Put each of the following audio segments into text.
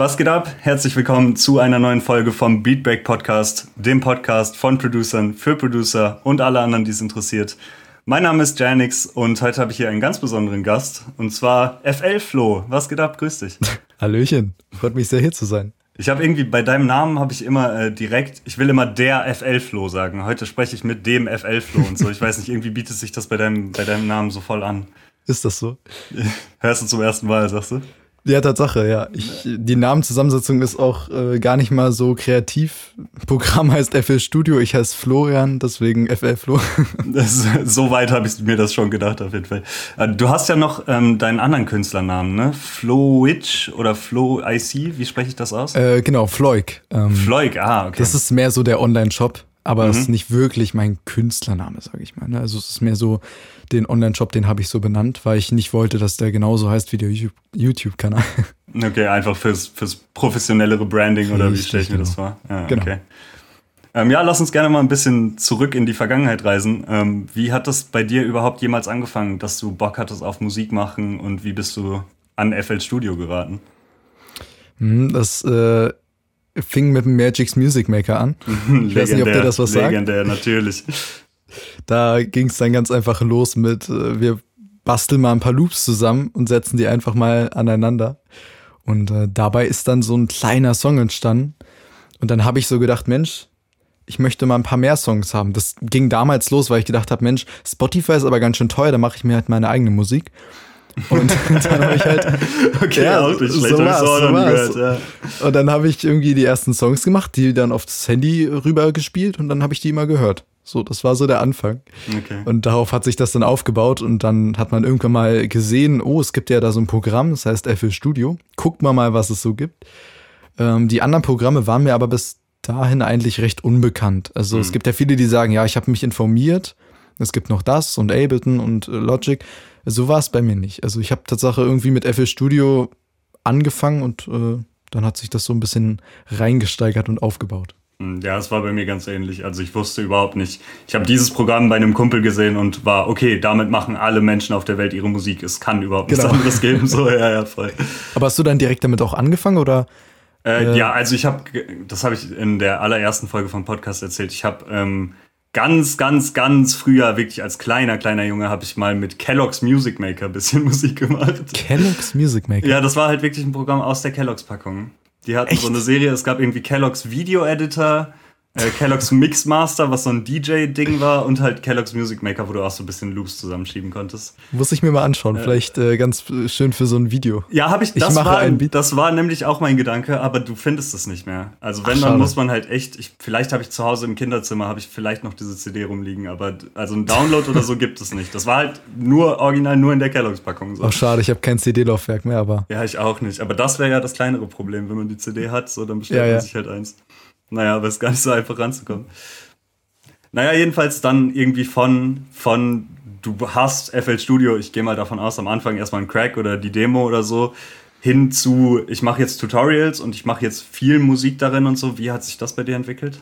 Was geht ab? Herzlich willkommen zu einer neuen Folge vom Beatbreak Podcast, dem Podcast von Producern für Producer und alle anderen, die es interessiert. Mein Name ist Janix und heute habe ich hier einen ganz besonderen Gast und zwar FL Flo. Was geht ab? Grüß dich. Hallöchen, freut mich sehr hier zu sein. Ich habe irgendwie bei deinem Namen habe ich immer äh, direkt, ich will immer der FL Flo sagen. Heute spreche ich mit dem FL Flo und so. Ich weiß nicht, irgendwie bietet sich das bei deinem, bei deinem Namen so voll an. Ist das so? Hörst du zum ersten Mal, sagst du? Ja, Tatsache, ja. Ich, die Namenszusammensetzung ist auch äh, gar nicht mal so kreativ. Programm heißt FL Studio, ich heiße Florian, deswegen FL Flo. Das, so weit habe ich mir das schon gedacht, auf jeden Fall. Äh, du hast ja noch ähm, deinen anderen Künstlernamen, ne? Flowitch oder Flow IC, wie spreche ich das aus? Äh, genau, Floik. Ähm, Floik, ah, okay. Das ist mehr so der Online-Shop, aber mhm. es ist nicht wirklich mein Künstlername, sage ich mal. Ne? Also es ist mehr so den Online-Shop, den habe ich so benannt, weil ich nicht wollte, dass der genauso heißt wie der YouTube-Kanal. Okay, einfach fürs, fürs professionellere Branding oder wie stelle ich mir genau. das vor? Ja, genau. okay. Ähm, ja, lass uns gerne mal ein bisschen zurück in die Vergangenheit reisen. Ähm, wie hat das bei dir überhaupt jemals angefangen, dass du Bock hattest auf Musik machen und wie bist du an FL Studio geraten? Hm, das äh, fing mit dem Magic's Music Maker an. Ich weiß nicht, ob dir das was sagt. Legendär, natürlich. Da ging es dann ganz einfach los mit, äh, wir basteln mal ein paar Loops zusammen und setzen die einfach mal aneinander. Und äh, dabei ist dann so ein kleiner Song entstanden. Und dann habe ich so gedacht, Mensch, ich möchte mal ein paar mehr Songs haben. Das ging damals los, weil ich gedacht habe, Mensch, Spotify ist aber ganz schön teuer, da mache ich mir halt meine eigene Musik. Und dann habe ich halt. Okay, ja, auch nicht schlecht, so war's, so gehört, ja. Und dann habe ich irgendwie die ersten Songs gemacht, die dann aufs Handy rüber gespielt und dann habe ich die immer gehört. So, das war so der Anfang. Okay. Und darauf hat sich das dann aufgebaut und dann hat man irgendwann mal gesehen, oh, es gibt ja da so ein Programm, das heißt FL Studio. Guckt mal mal, was es so gibt. Ähm, die anderen Programme waren mir aber bis dahin eigentlich recht unbekannt. Also mhm. es gibt ja viele, die sagen, ja, ich habe mich informiert. Es gibt noch das und Ableton und äh, Logic. So war es bei mir nicht. Also ich habe tatsächlich irgendwie mit FL Studio angefangen und äh, dann hat sich das so ein bisschen reingesteigert und aufgebaut. Hm, ja, es war bei mir ganz ähnlich. Also ich wusste überhaupt nicht. Ich habe dieses Programm bei einem Kumpel gesehen und war, okay, damit machen alle Menschen auf der Welt ihre Musik. Es kann überhaupt nichts genau. anderes geben. So, ja, ja, voll. Aber hast du dann direkt damit auch angefangen oder? Äh, äh, ja, also ich habe, das habe ich in der allerersten Folge vom Podcast erzählt. Ich habe ähm, ganz, ganz, ganz früher, wirklich als kleiner, kleiner Junge, habe ich mal mit Kellogg's Music Maker ein bisschen Musik gemacht. Kellogg's Music Maker? Ja, das war halt wirklich ein Programm aus der Kellogg's Packung. Die hatten Echt? so eine Serie, es gab irgendwie Kellogg's Video Editor, äh, Kellogg's Mixmaster, was so ein DJ-Ding war, und halt Kellogg's Music Maker, wo du auch so ein bisschen Loops zusammenschieben konntest. Muss ich mir mal anschauen, äh, vielleicht äh, ganz schön für so ein Video. Ja, habe ich. Das, ich mache war, ein Beat. das war nämlich auch mein Gedanke, aber du findest es nicht mehr. Also wenn, Ach, dann muss man halt echt, ich, vielleicht habe ich zu Hause im Kinderzimmer, habe ich vielleicht noch diese CD rumliegen, aber also ein Download oder so gibt es nicht. Das war halt nur original nur in der Kellogg's Packung. So. Ach schade, ich habe kein CD-Laufwerk mehr, aber. Ja, ich auch nicht. Aber das wäre ja das kleinere Problem, wenn man die CD hat, so dann bestellt ja, man ja. sich halt eins. Naja, aber es ist gar nicht so einfach ranzukommen. Naja, jedenfalls dann irgendwie von, von du hast FL Studio, ich gehe mal davon aus, am Anfang erstmal ein Crack oder die Demo oder so, hin zu, ich mache jetzt Tutorials und ich mache jetzt viel Musik darin und so. Wie hat sich das bei dir entwickelt?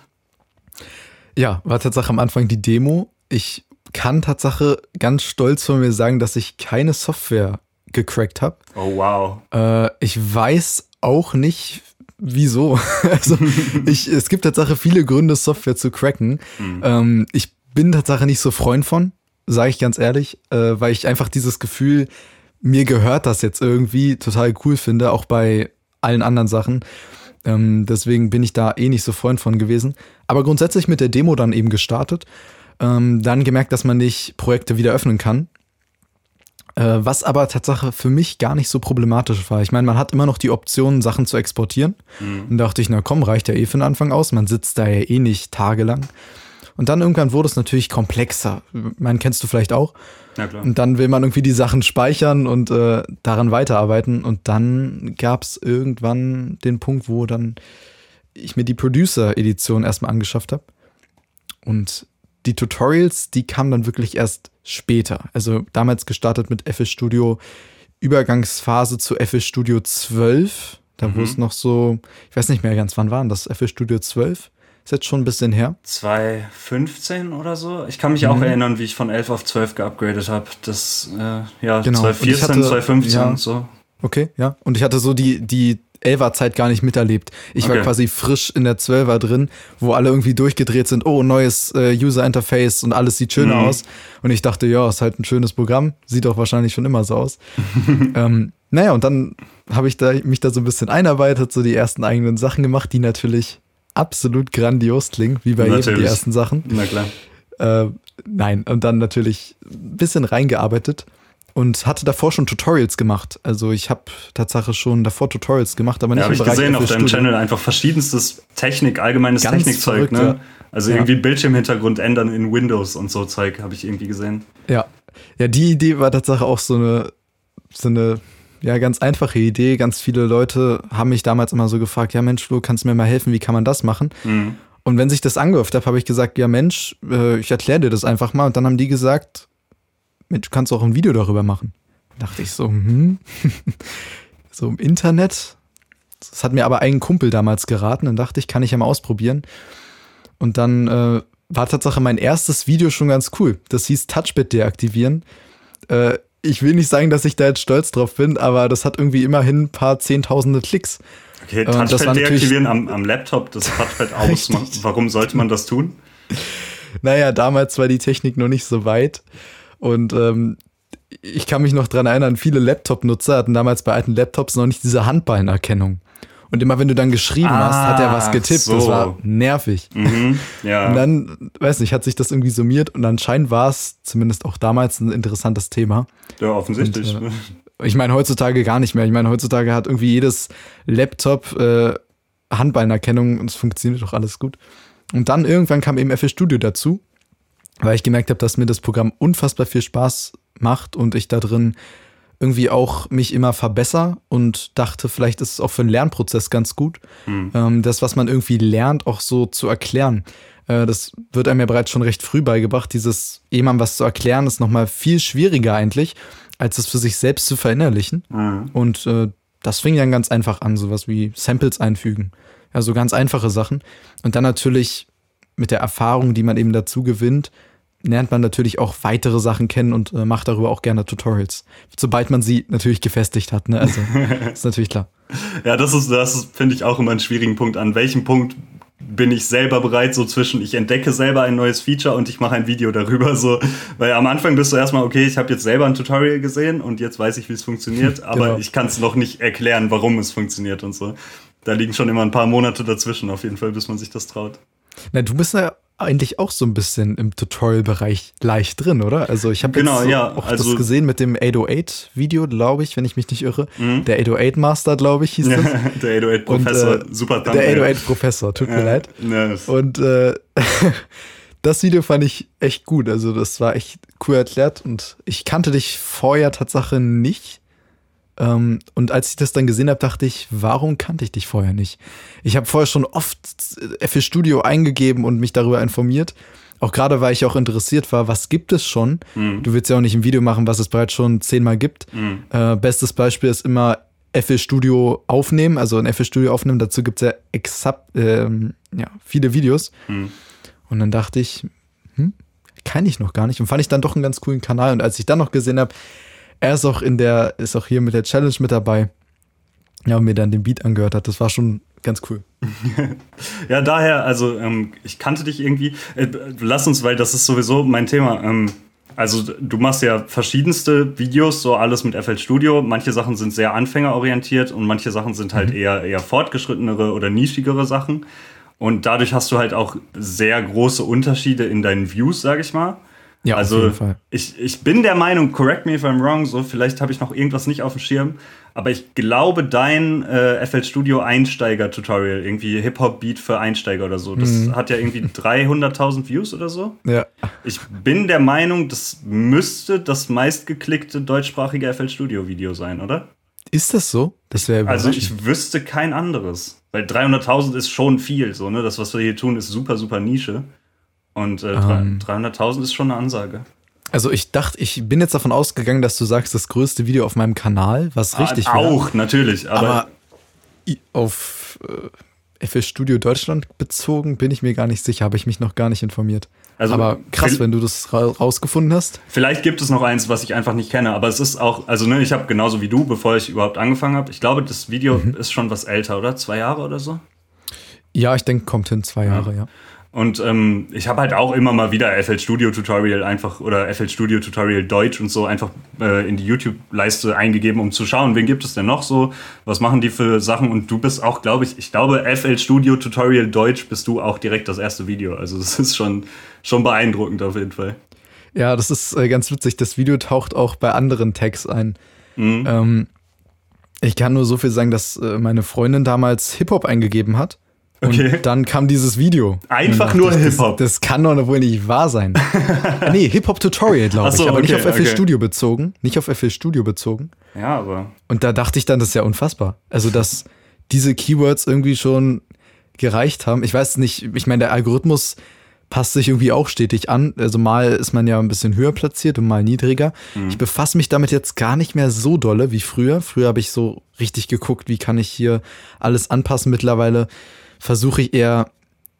Ja, war tatsächlich am Anfang die Demo. Ich kann Tatsache ganz stolz von mir sagen, dass ich keine Software gecrackt habe. Oh wow. Äh, ich weiß auch nicht, wieso? also ich, es gibt tatsächlich viele Gründe, Software zu cracken. Mhm. Ähm, ich bin tatsächlich nicht so Freund von, sage ich ganz ehrlich, äh, weil ich einfach dieses Gefühl, mir gehört das jetzt irgendwie total cool finde, auch bei allen anderen Sachen. Ähm, deswegen bin ich da eh nicht so Freund von gewesen. Aber grundsätzlich mit der Demo dann eben gestartet. Ähm, dann gemerkt, dass man nicht Projekte wieder öffnen kann. Äh, was aber Tatsache für mich gar nicht so problematisch war. Ich meine, man hat immer noch die Option, Sachen zu exportieren. Mhm. Und dachte ich, na komm, reicht ja eh für den Anfang aus. Man sitzt da ja eh nicht tagelang. Und dann irgendwann wurde es natürlich komplexer. Man kennst du vielleicht auch. Ja, klar. Und dann will man irgendwie die Sachen speichern und äh, daran weiterarbeiten. Und dann gab es irgendwann den Punkt, wo dann ich mir die Producer-Edition erstmal angeschafft habe. Und die Tutorials, die kamen dann wirklich erst später. Also damals gestartet mit FL Studio, Übergangsphase zu FL Studio 12. Da mhm. wo es noch so, ich weiß nicht mehr ganz, wann waren das? FL Studio 12? Ist jetzt schon ein bisschen her. 2015 oder so. Ich kann mich mhm. auch erinnern, wie ich von 11 auf 12 geupgradet habe. Das, äh, ja, genau. 2014, hatte, 2015 ja, so. Okay, ja. Und ich hatte so die, die Elva-Zeit gar nicht miterlebt. Ich okay. war quasi frisch in der 12er drin, wo alle irgendwie durchgedreht sind, oh, neues äh, User-Interface und alles sieht schöner mhm. aus. Und ich dachte, ja, ist halt ein schönes Programm, sieht auch wahrscheinlich schon immer so aus. ähm, naja, und dann habe ich da, mich da so ein bisschen einarbeitet, so die ersten eigenen Sachen gemacht, die natürlich absolut grandios klingen, wie bei jedem die ersten Sachen. Na klar. Äh, nein, und dann natürlich ein bisschen reingearbeitet und hatte davor schon Tutorials gemacht. Also ich habe Tatsache schon davor Tutorials gemacht, aber nicht ja, im ich Bereich gesehen auf deinem Channel einfach verschiedenstes Technik, allgemeines Ganz Technikzeug, verrückt, ne? Also ja. irgendwie Bildschirmhintergrund ändern in Windows und so Zeug habe ich irgendwie gesehen. Ja. Ja, die Idee war Tatsache auch so eine so eine ja, ganz einfache Idee. Ganz viele Leute haben mich damals immer so gefragt, ja Mensch, Flo, kannst du mir mal helfen, wie kann man das machen? Mhm. Und wenn sich das angehört hat, habe ich gesagt, ja Mensch, äh, ich erkläre dir das einfach mal. Und dann haben die gesagt, Mensch, du kannst auch ein Video darüber machen. Da dachte ich so, hm, so im Internet. Das hat mir aber ein Kumpel damals geraten. Dann dachte ich, kann ich ja mal ausprobieren. Und dann äh, war Tatsache mein erstes Video schon ganz cool. Das hieß Touchbit deaktivieren. Äh, ich will nicht sagen, dass ich da jetzt stolz drauf bin, aber das hat irgendwie immerhin ein paar Zehntausende Klicks. Okay, Touchpad deaktivieren am, am, Laptop, das Touchpad ausmachen. Warum sollte man das tun? Naja, damals war die Technik noch nicht so weit. Und ähm, ich kann mich noch dran erinnern, viele Laptop-Nutzer hatten damals bei alten Laptops noch nicht diese Handballenerkennung. Und immer wenn du dann geschrieben ah, hast, hat er was getippt. So. Das war nervig. Mhm, ja. Und dann, weiß nicht, hat sich das irgendwie summiert und anscheinend war es zumindest auch damals ein interessantes Thema. Ja, offensichtlich. Und, äh, ich meine, heutzutage gar nicht mehr. Ich meine, heutzutage hat irgendwie jedes Laptop äh, Handballenerkennung und es funktioniert doch alles gut. Und dann irgendwann kam eben FL Studio dazu, weil ich gemerkt habe, dass mir das Programm unfassbar viel Spaß macht und ich da drin irgendwie auch mich immer verbessere und dachte, vielleicht ist es auch für einen Lernprozess ganz gut, mhm. ähm, das, was man irgendwie lernt, auch so zu erklären. Äh, das wird einem ja bereits schon recht früh beigebracht. Dieses jemandem was zu erklären, ist nochmal viel schwieriger eigentlich, als es für sich selbst zu verinnerlichen. Mhm. Und äh, das fing dann ganz einfach an, sowas wie Samples einfügen. Ja, so ganz einfache Sachen. Und dann natürlich mit der Erfahrung, die man eben dazu gewinnt, lernt man natürlich auch weitere Sachen kennen und äh, macht darüber auch gerne Tutorials. Sobald man sie natürlich gefestigt hat, ne? Also, ist natürlich klar. Ja, das ist, das finde ich auch immer einen schwierigen Punkt. An welchem Punkt bin ich selber bereit, so zwischen, ich entdecke selber ein neues Feature und ich mache ein Video darüber, so, weil am Anfang bist du erstmal, okay, ich habe jetzt selber ein Tutorial gesehen und jetzt weiß ich, wie es funktioniert, aber genau. ich kann es noch nicht erklären, warum es funktioniert und so. Da liegen schon immer ein paar Monate dazwischen, auf jeden Fall, bis man sich das traut. Na, du bist ja eigentlich auch so ein bisschen im Tutorial-Bereich leicht drin, oder? Also ich habe genau, so ja, auch also das gesehen mit dem 808-Video, glaube ich, wenn ich mich nicht irre. Mhm. Der 808-Master, glaube ich, hieß das. der 808-Professor, äh, super Thumbnail. Der 808-Professor, tut mir leid. Yes. Und äh, das Video fand ich echt gut. Also das war echt cool erklärt und ich kannte dich vorher Tatsache nicht. Ähm, und als ich das dann gesehen habe, dachte ich, warum kannte ich dich vorher nicht? Ich habe vorher schon oft FL Studio eingegeben und mich darüber informiert. Auch gerade, weil ich auch interessiert war, was gibt es schon? Mhm. Du willst ja auch nicht ein Video machen, was es bereits schon zehnmal gibt. Mhm. Äh, bestes Beispiel ist immer FL Studio aufnehmen, also ein FL Studio aufnehmen. Dazu gibt es ja, exakt, ähm, ja viele Videos. Mhm. Und dann dachte ich, hm, kann ich noch gar nicht. Und fand ich dann doch einen ganz coolen Kanal. Und als ich dann noch gesehen habe, er ist auch in der, ist auch hier mit der Challenge mit dabei. Ja, und mir dann den Beat angehört hat. Das war schon ganz cool. ja, daher, also ähm, ich kannte dich irgendwie. Äh, lass uns, weil das ist sowieso mein Thema. Ähm, also du machst ja verschiedenste Videos, so alles mit FL Studio. Manche Sachen sind sehr anfängerorientiert und manche Sachen sind halt mhm. eher, eher fortgeschrittenere oder nischigere Sachen. Und dadurch hast du halt auch sehr große Unterschiede in deinen Views, sag ich mal. Ja, also auf jeden Fall. Ich, ich bin der Meinung, correct me if I'm wrong, so vielleicht habe ich noch irgendwas nicht auf dem Schirm, aber ich glaube, dein äh, FL Studio Einsteiger-Tutorial, irgendwie Hip-Hop-Beat für Einsteiger oder so, das mhm. hat ja irgendwie 300.000 Views oder so. Ja. Ich bin der Meinung, das müsste das meistgeklickte deutschsprachige FL Studio-Video sein, oder? Ist das so? Das wäre Also ich wüsste kein anderes. Weil 300.000 ist schon viel, so, ne? Das, was wir hier tun, ist super, super Nische. Und äh, um, 300.000 ist schon eine Ansage. Also ich dachte, ich bin jetzt davon ausgegangen, dass du sagst, das größte Video auf meinem Kanal, was ah, richtig Auch, natürlich. Aber, aber auf äh, FS Studio Deutschland bezogen bin ich mir gar nicht sicher, habe ich mich noch gar nicht informiert. Also, aber krass, wenn du das rausgefunden hast. Vielleicht gibt es noch eins, was ich einfach nicht kenne, aber es ist auch, also ne, ich habe genauso wie du, bevor ich überhaupt angefangen habe, ich glaube, das Video mhm. ist schon was älter, oder? Zwei Jahre oder so? Ja, ich denke, kommt hin zwei Jahre, ja. ja. Und ähm, ich habe halt auch immer mal wieder FL Studio Tutorial einfach oder FL Studio Tutorial Deutsch und so einfach äh, in die YouTube-Leiste eingegeben, um zu schauen, wen gibt es denn noch so, was machen die für Sachen und du bist auch, glaube ich, ich glaube FL Studio Tutorial Deutsch bist du auch direkt das erste Video. Also das ist schon, schon beeindruckend auf jeden Fall. Ja, das ist äh, ganz witzig. Das Video taucht auch bei anderen Tags ein. Mhm. Ähm, ich kann nur so viel sagen, dass äh, meine Freundin damals Hip-Hop eingegeben hat Okay. Und dann kam dieses Video. Einfach nur Hip-Hop. Das, das, kann doch wohl nicht wahr sein. nee, Hip-Hop-Tutorial, glaube so, ich. Aber okay, nicht auf FL okay. Studio bezogen. Nicht auf FL Studio bezogen. Ja, aber. Und da dachte ich dann, das ist ja unfassbar. Also, dass diese Keywords irgendwie schon gereicht haben. Ich weiß nicht, ich meine, der Algorithmus passt sich irgendwie auch stetig an. Also mal ist man ja ein bisschen höher platziert und mal niedriger. Mhm. Ich befasse mich damit jetzt gar nicht mehr so dolle wie früher. Früher habe ich so richtig geguckt, wie kann ich hier alles anpassen. Mittlerweile versuche ich eher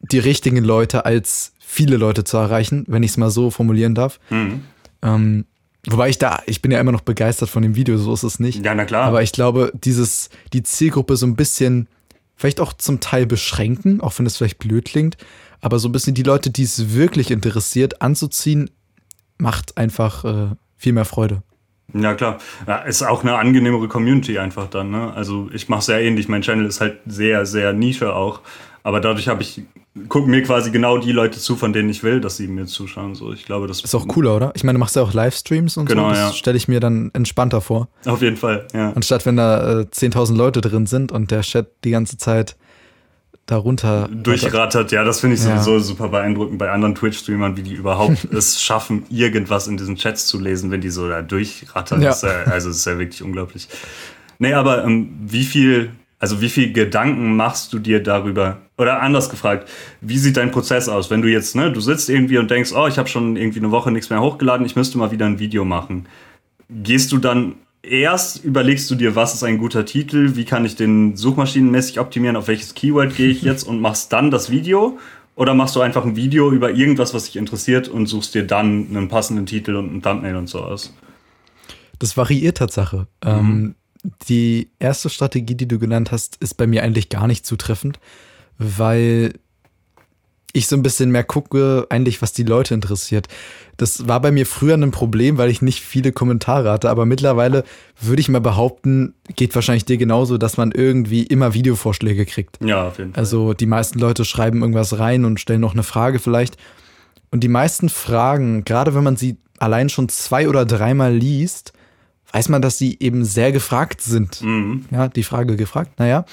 die richtigen Leute als viele Leute zu erreichen, wenn ich es mal so formulieren darf. Mhm. Ähm, wobei ich da, ich bin ja immer noch begeistert von dem Video, so ist es nicht. Ja, na klar. Aber ich glaube, dieses, die Zielgruppe so ein bisschen, vielleicht auch zum Teil beschränken, auch wenn es vielleicht blöd klingt, aber so ein bisschen die Leute, die es wirklich interessiert, anzuziehen, macht einfach äh, viel mehr Freude. Ja, klar. Ja, ist auch eine angenehmere Community einfach dann. Ne? Also ich mache sehr ähnlich. Mein Channel ist halt sehr, sehr Nische auch. Aber dadurch habe ich, gucken mir quasi genau die Leute zu, von denen ich will, dass sie mir zuschauen. So, ich glaube, das ist auch cooler, oder? Ich meine, du machst ja auch Livestreams und genau, so. Das ja. stelle ich mir dann entspannter vor. Auf jeden Fall, ja. Anstatt wenn da äh, 10.000 Leute drin sind und der Chat die ganze Zeit darunter durchrattert. Ja, das finde ich sowieso ja. super beeindruckend bei anderen Twitch-Streamern, wie die überhaupt es schaffen, irgendwas in diesen Chats zu lesen, wenn die so da durchrattern. Ja. Ja, also es ist ja wirklich unglaublich. Nee, aber ähm, wie viel, also wie viel Gedanken machst du dir darüber? Oder anders gefragt, wie sieht dein Prozess aus, wenn du jetzt, ne, du sitzt irgendwie und denkst, oh, ich habe schon irgendwie eine Woche nichts mehr hochgeladen, ich müsste mal wieder ein Video machen. Gehst du dann erst überlegst du dir, was ist ein guter Titel, wie kann ich den suchmaschinenmäßig optimieren, auf welches Keyword gehe ich jetzt und machst dann das Video? Oder machst du einfach ein Video über irgendwas, was dich interessiert und suchst dir dann einen passenden Titel und ein Thumbnail und so aus? Das variiert Tatsache. Mhm. Ähm, die erste Strategie, die du genannt hast, ist bei mir eigentlich gar nicht zutreffend, weil ich so ein bisschen mehr gucke, eigentlich, was die Leute interessiert. Das war bei mir früher ein Problem, weil ich nicht viele Kommentare hatte, aber mittlerweile würde ich mal behaupten, geht wahrscheinlich dir genauso, dass man irgendwie immer Videovorschläge kriegt. Ja, auf jeden Fall. Also die meisten Leute schreiben irgendwas rein und stellen noch eine Frage vielleicht. Und die meisten Fragen, gerade wenn man sie allein schon zwei oder dreimal liest, weiß man, dass sie eben sehr gefragt sind. Mhm. Ja, die Frage gefragt, naja.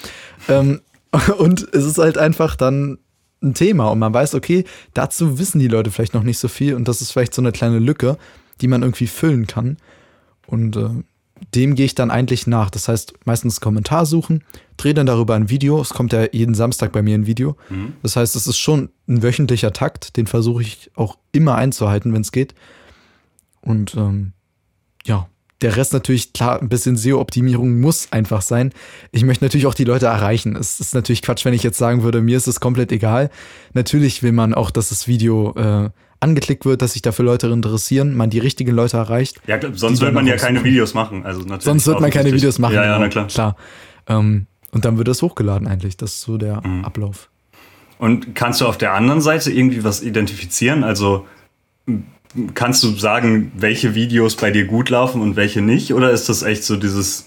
ähm, und es ist halt einfach dann ein Thema und man weiß, okay, dazu wissen die Leute vielleicht noch nicht so viel und das ist vielleicht so eine kleine Lücke, die man irgendwie füllen kann. Und äh, dem gehe ich dann eigentlich nach. Das heißt, meistens Kommentar suchen, drehe dann darüber ein Video. Es kommt ja jeden Samstag bei mir ein Video. Mhm. Das heißt, es ist schon ein wöchentlicher Takt, den versuche ich auch immer einzuhalten, wenn es geht. Und ähm, ja, der Rest natürlich, klar, ein bisschen SEO-Optimierung muss einfach sein. Ich möchte natürlich auch die Leute erreichen. Es ist natürlich Quatsch, wenn ich jetzt sagen würde, mir ist es komplett egal. Natürlich will man auch, dass das Video äh, angeklickt wird, dass sich dafür Leute interessieren, man die richtigen Leute erreicht. Ja, sonst wird man ja keine Videos machen. Also natürlich sonst wird man keine Videos machen. Ja, ja, na klar. klar. Ähm, und dann wird es hochgeladen eigentlich. Das ist so der mhm. Ablauf. Und kannst du auf der anderen Seite irgendwie was identifizieren? Also kannst du sagen, welche Videos bei dir gut laufen und welche nicht? Oder ist das echt so dieses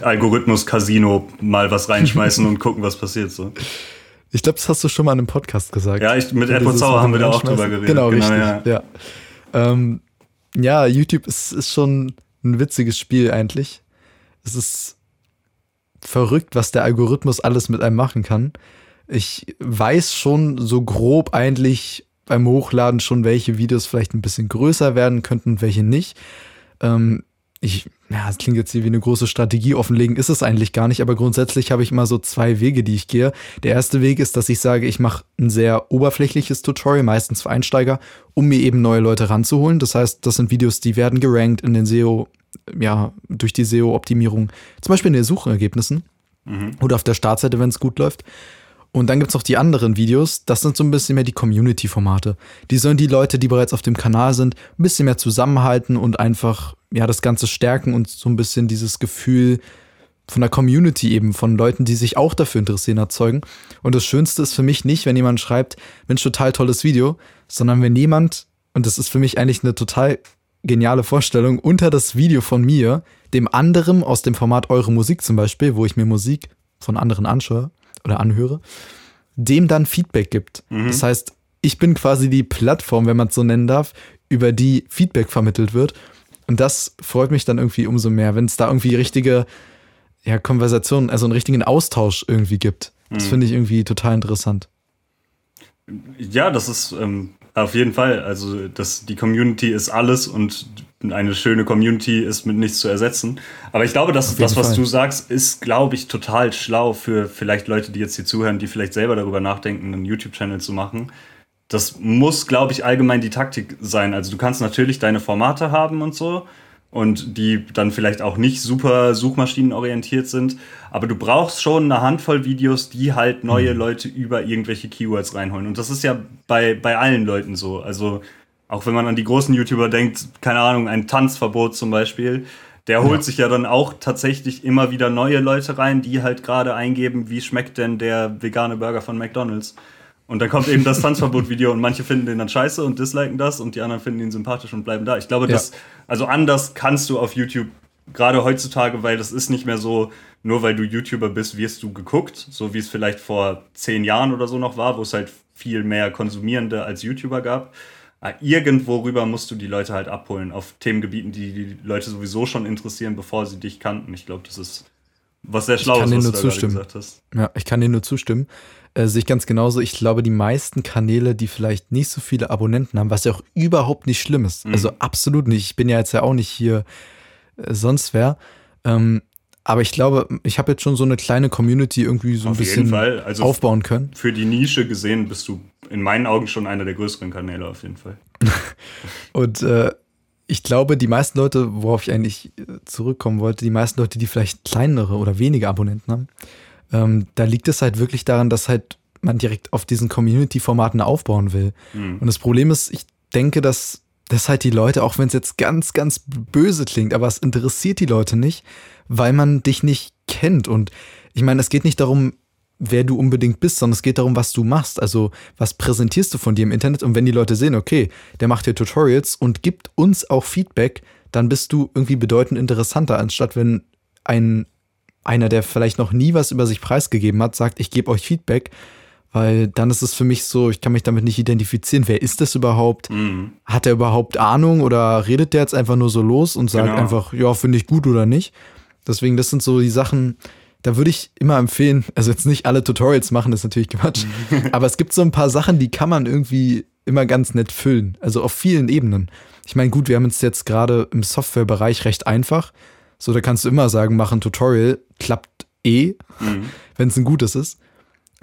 Algorithmus-Casino, mal was reinschmeißen und gucken, was passiert so? Ich glaube, das hast du schon mal in einem Podcast gesagt. Ja, ich, mit Edward Sauer haben wir da auch drüber geredet. Genau, genau richtig. Ja, ja. Ähm, ja YouTube ist, ist schon ein witziges Spiel eigentlich. Es ist verrückt, was der Algorithmus alles mit einem machen kann. Ich weiß schon so grob eigentlich, beim Hochladen schon, welche Videos vielleicht ein bisschen größer werden könnten und welche nicht. Ähm, ich, ja, das klingt jetzt hier wie eine große Strategie offenlegen, ist es eigentlich gar nicht, aber grundsätzlich habe ich immer so zwei Wege, die ich gehe. Der erste Weg ist, dass ich sage, ich mache ein sehr oberflächliches Tutorial, meistens für Einsteiger, um mir eben neue Leute ranzuholen. Das heißt, das sind Videos, die werden gerankt in den SEO, ja, durch die SEO-Optimierung, zum Beispiel in den Suchergebnissen mhm. oder auf der Startseite, wenn es gut läuft. Und dann gibt es noch die anderen Videos, das sind so ein bisschen mehr die Community-Formate. Die sollen die Leute, die bereits auf dem Kanal sind, ein bisschen mehr zusammenhalten und einfach ja das Ganze stärken und so ein bisschen dieses Gefühl von der Community eben, von Leuten, die sich auch dafür interessieren, erzeugen. Und das Schönste ist für mich nicht, wenn jemand schreibt, Mensch, total tolles Video, sondern wenn jemand, und das ist für mich eigentlich eine total geniale Vorstellung, unter das Video von mir, dem anderen aus dem Format Eure Musik zum Beispiel, wo ich mir Musik von anderen anschaue, oder anhöre, dem dann Feedback gibt. Mhm. Das heißt, ich bin quasi die Plattform, wenn man es so nennen darf, über die Feedback vermittelt wird. Und das freut mich dann irgendwie umso mehr, wenn es da irgendwie richtige ja, Konversation, also einen richtigen Austausch irgendwie gibt. Das mhm. finde ich irgendwie total interessant. Ja, das ist ähm, auf jeden Fall. Also das, die Community ist alles und eine schöne Community ist mit nichts zu ersetzen. Aber ich glaube, dass das, was Fall. du sagst, ist, glaube ich, total schlau für vielleicht Leute, die jetzt hier zuhören, die vielleicht selber darüber nachdenken, einen YouTube-Channel zu machen. Das muss, glaube ich, allgemein die Taktik sein. Also du kannst natürlich deine Formate haben und so und die dann vielleicht auch nicht super suchmaschinenorientiert sind, aber du brauchst schon eine Handvoll Videos, die halt neue mhm. Leute über irgendwelche Keywords reinholen. Und das ist ja bei, bei allen Leuten so. Also auch wenn man an die großen YouTuber denkt, keine Ahnung, ein Tanzverbot zum Beispiel, der holt ja. sich ja dann auch tatsächlich immer wieder neue Leute rein, die halt gerade eingeben, wie schmeckt denn der vegane Burger von McDonald's. Und dann kommt eben das Tanzverbot-Video und manche finden den dann scheiße und disliken das und die anderen finden ihn sympathisch und bleiben da. Ich glaube, ja. das, also anders kannst du auf YouTube, gerade heutzutage, weil das ist nicht mehr so, nur weil du YouTuber bist, wirst du geguckt, so wie es vielleicht vor zehn Jahren oder so noch war, wo es halt viel mehr Konsumierende als YouTuber gab. Ah, irgendwo rüber musst du die Leute halt abholen auf Themengebieten, die die Leute sowieso schon interessieren, bevor sie dich kannten. Ich glaube, das ist was sehr schlau ist, was du da gesagt hast. Ja, ich kann dir nur zustimmen. Äh, sehe ich ganz genauso. Ich glaube, die meisten Kanäle, die vielleicht nicht so viele Abonnenten haben, was ja auch überhaupt nicht schlimm ist. Mhm. Also absolut nicht. Ich bin ja jetzt ja auch nicht hier äh, sonst wer. Ähm, aber ich glaube, ich habe jetzt schon so eine kleine Community irgendwie so ein Auf bisschen also aufbauen können. Für die Nische gesehen bist du in meinen Augen schon einer der größeren Kanäle auf jeden Fall. und äh, ich glaube, die meisten Leute, worauf ich eigentlich äh, zurückkommen wollte, die meisten Leute, die vielleicht kleinere oder weniger Abonnenten haben, ähm, da liegt es halt wirklich daran, dass halt man direkt auf diesen Community-Formaten aufbauen will. Mhm. Und das Problem ist, ich denke, dass, dass halt die Leute, auch wenn es jetzt ganz, ganz böse klingt, aber es interessiert die Leute nicht, weil man dich nicht kennt. Und ich meine, es geht nicht darum, wer du unbedingt bist, sondern es geht darum, was du machst. Also, was präsentierst du von dir im Internet? Und wenn die Leute sehen, okay, der macht hier Tutorials und gibt uns auch Feedback, dann bist du irgendwie bedeutend interessanter, anstatt wenn ein einer, der vielleicht noch nie was über sich preisgegeben hat, sagt, ich gebe euch Feedback, weil dann ist es für mich so, ich kann mich damit nicht identifizieren. Wer ist das überhaupt? Mhm. Hat er überhaupt Ahnung oder redet der jetzt einfach nur so los und sagt genau. einfach, ja, finde ich gut oder nicht? Deswegen, das sind so die Sachen, da würde ich immer empfehlen, also jetzt nicht alle Tutorials machen, das ist natürlich Quatsch, aber es gibt so ein paar Sachen, die kann man irgendwie immer ganz nett füllen, also auf vielen Ebenen. Ich meine, gut, wir haben es jetzt gerade im Softwarebereich recht einfach. So, da kannst du immer sagen, mach ein Tutorial, klappt eh, mhm. wenn es ein gutes ist.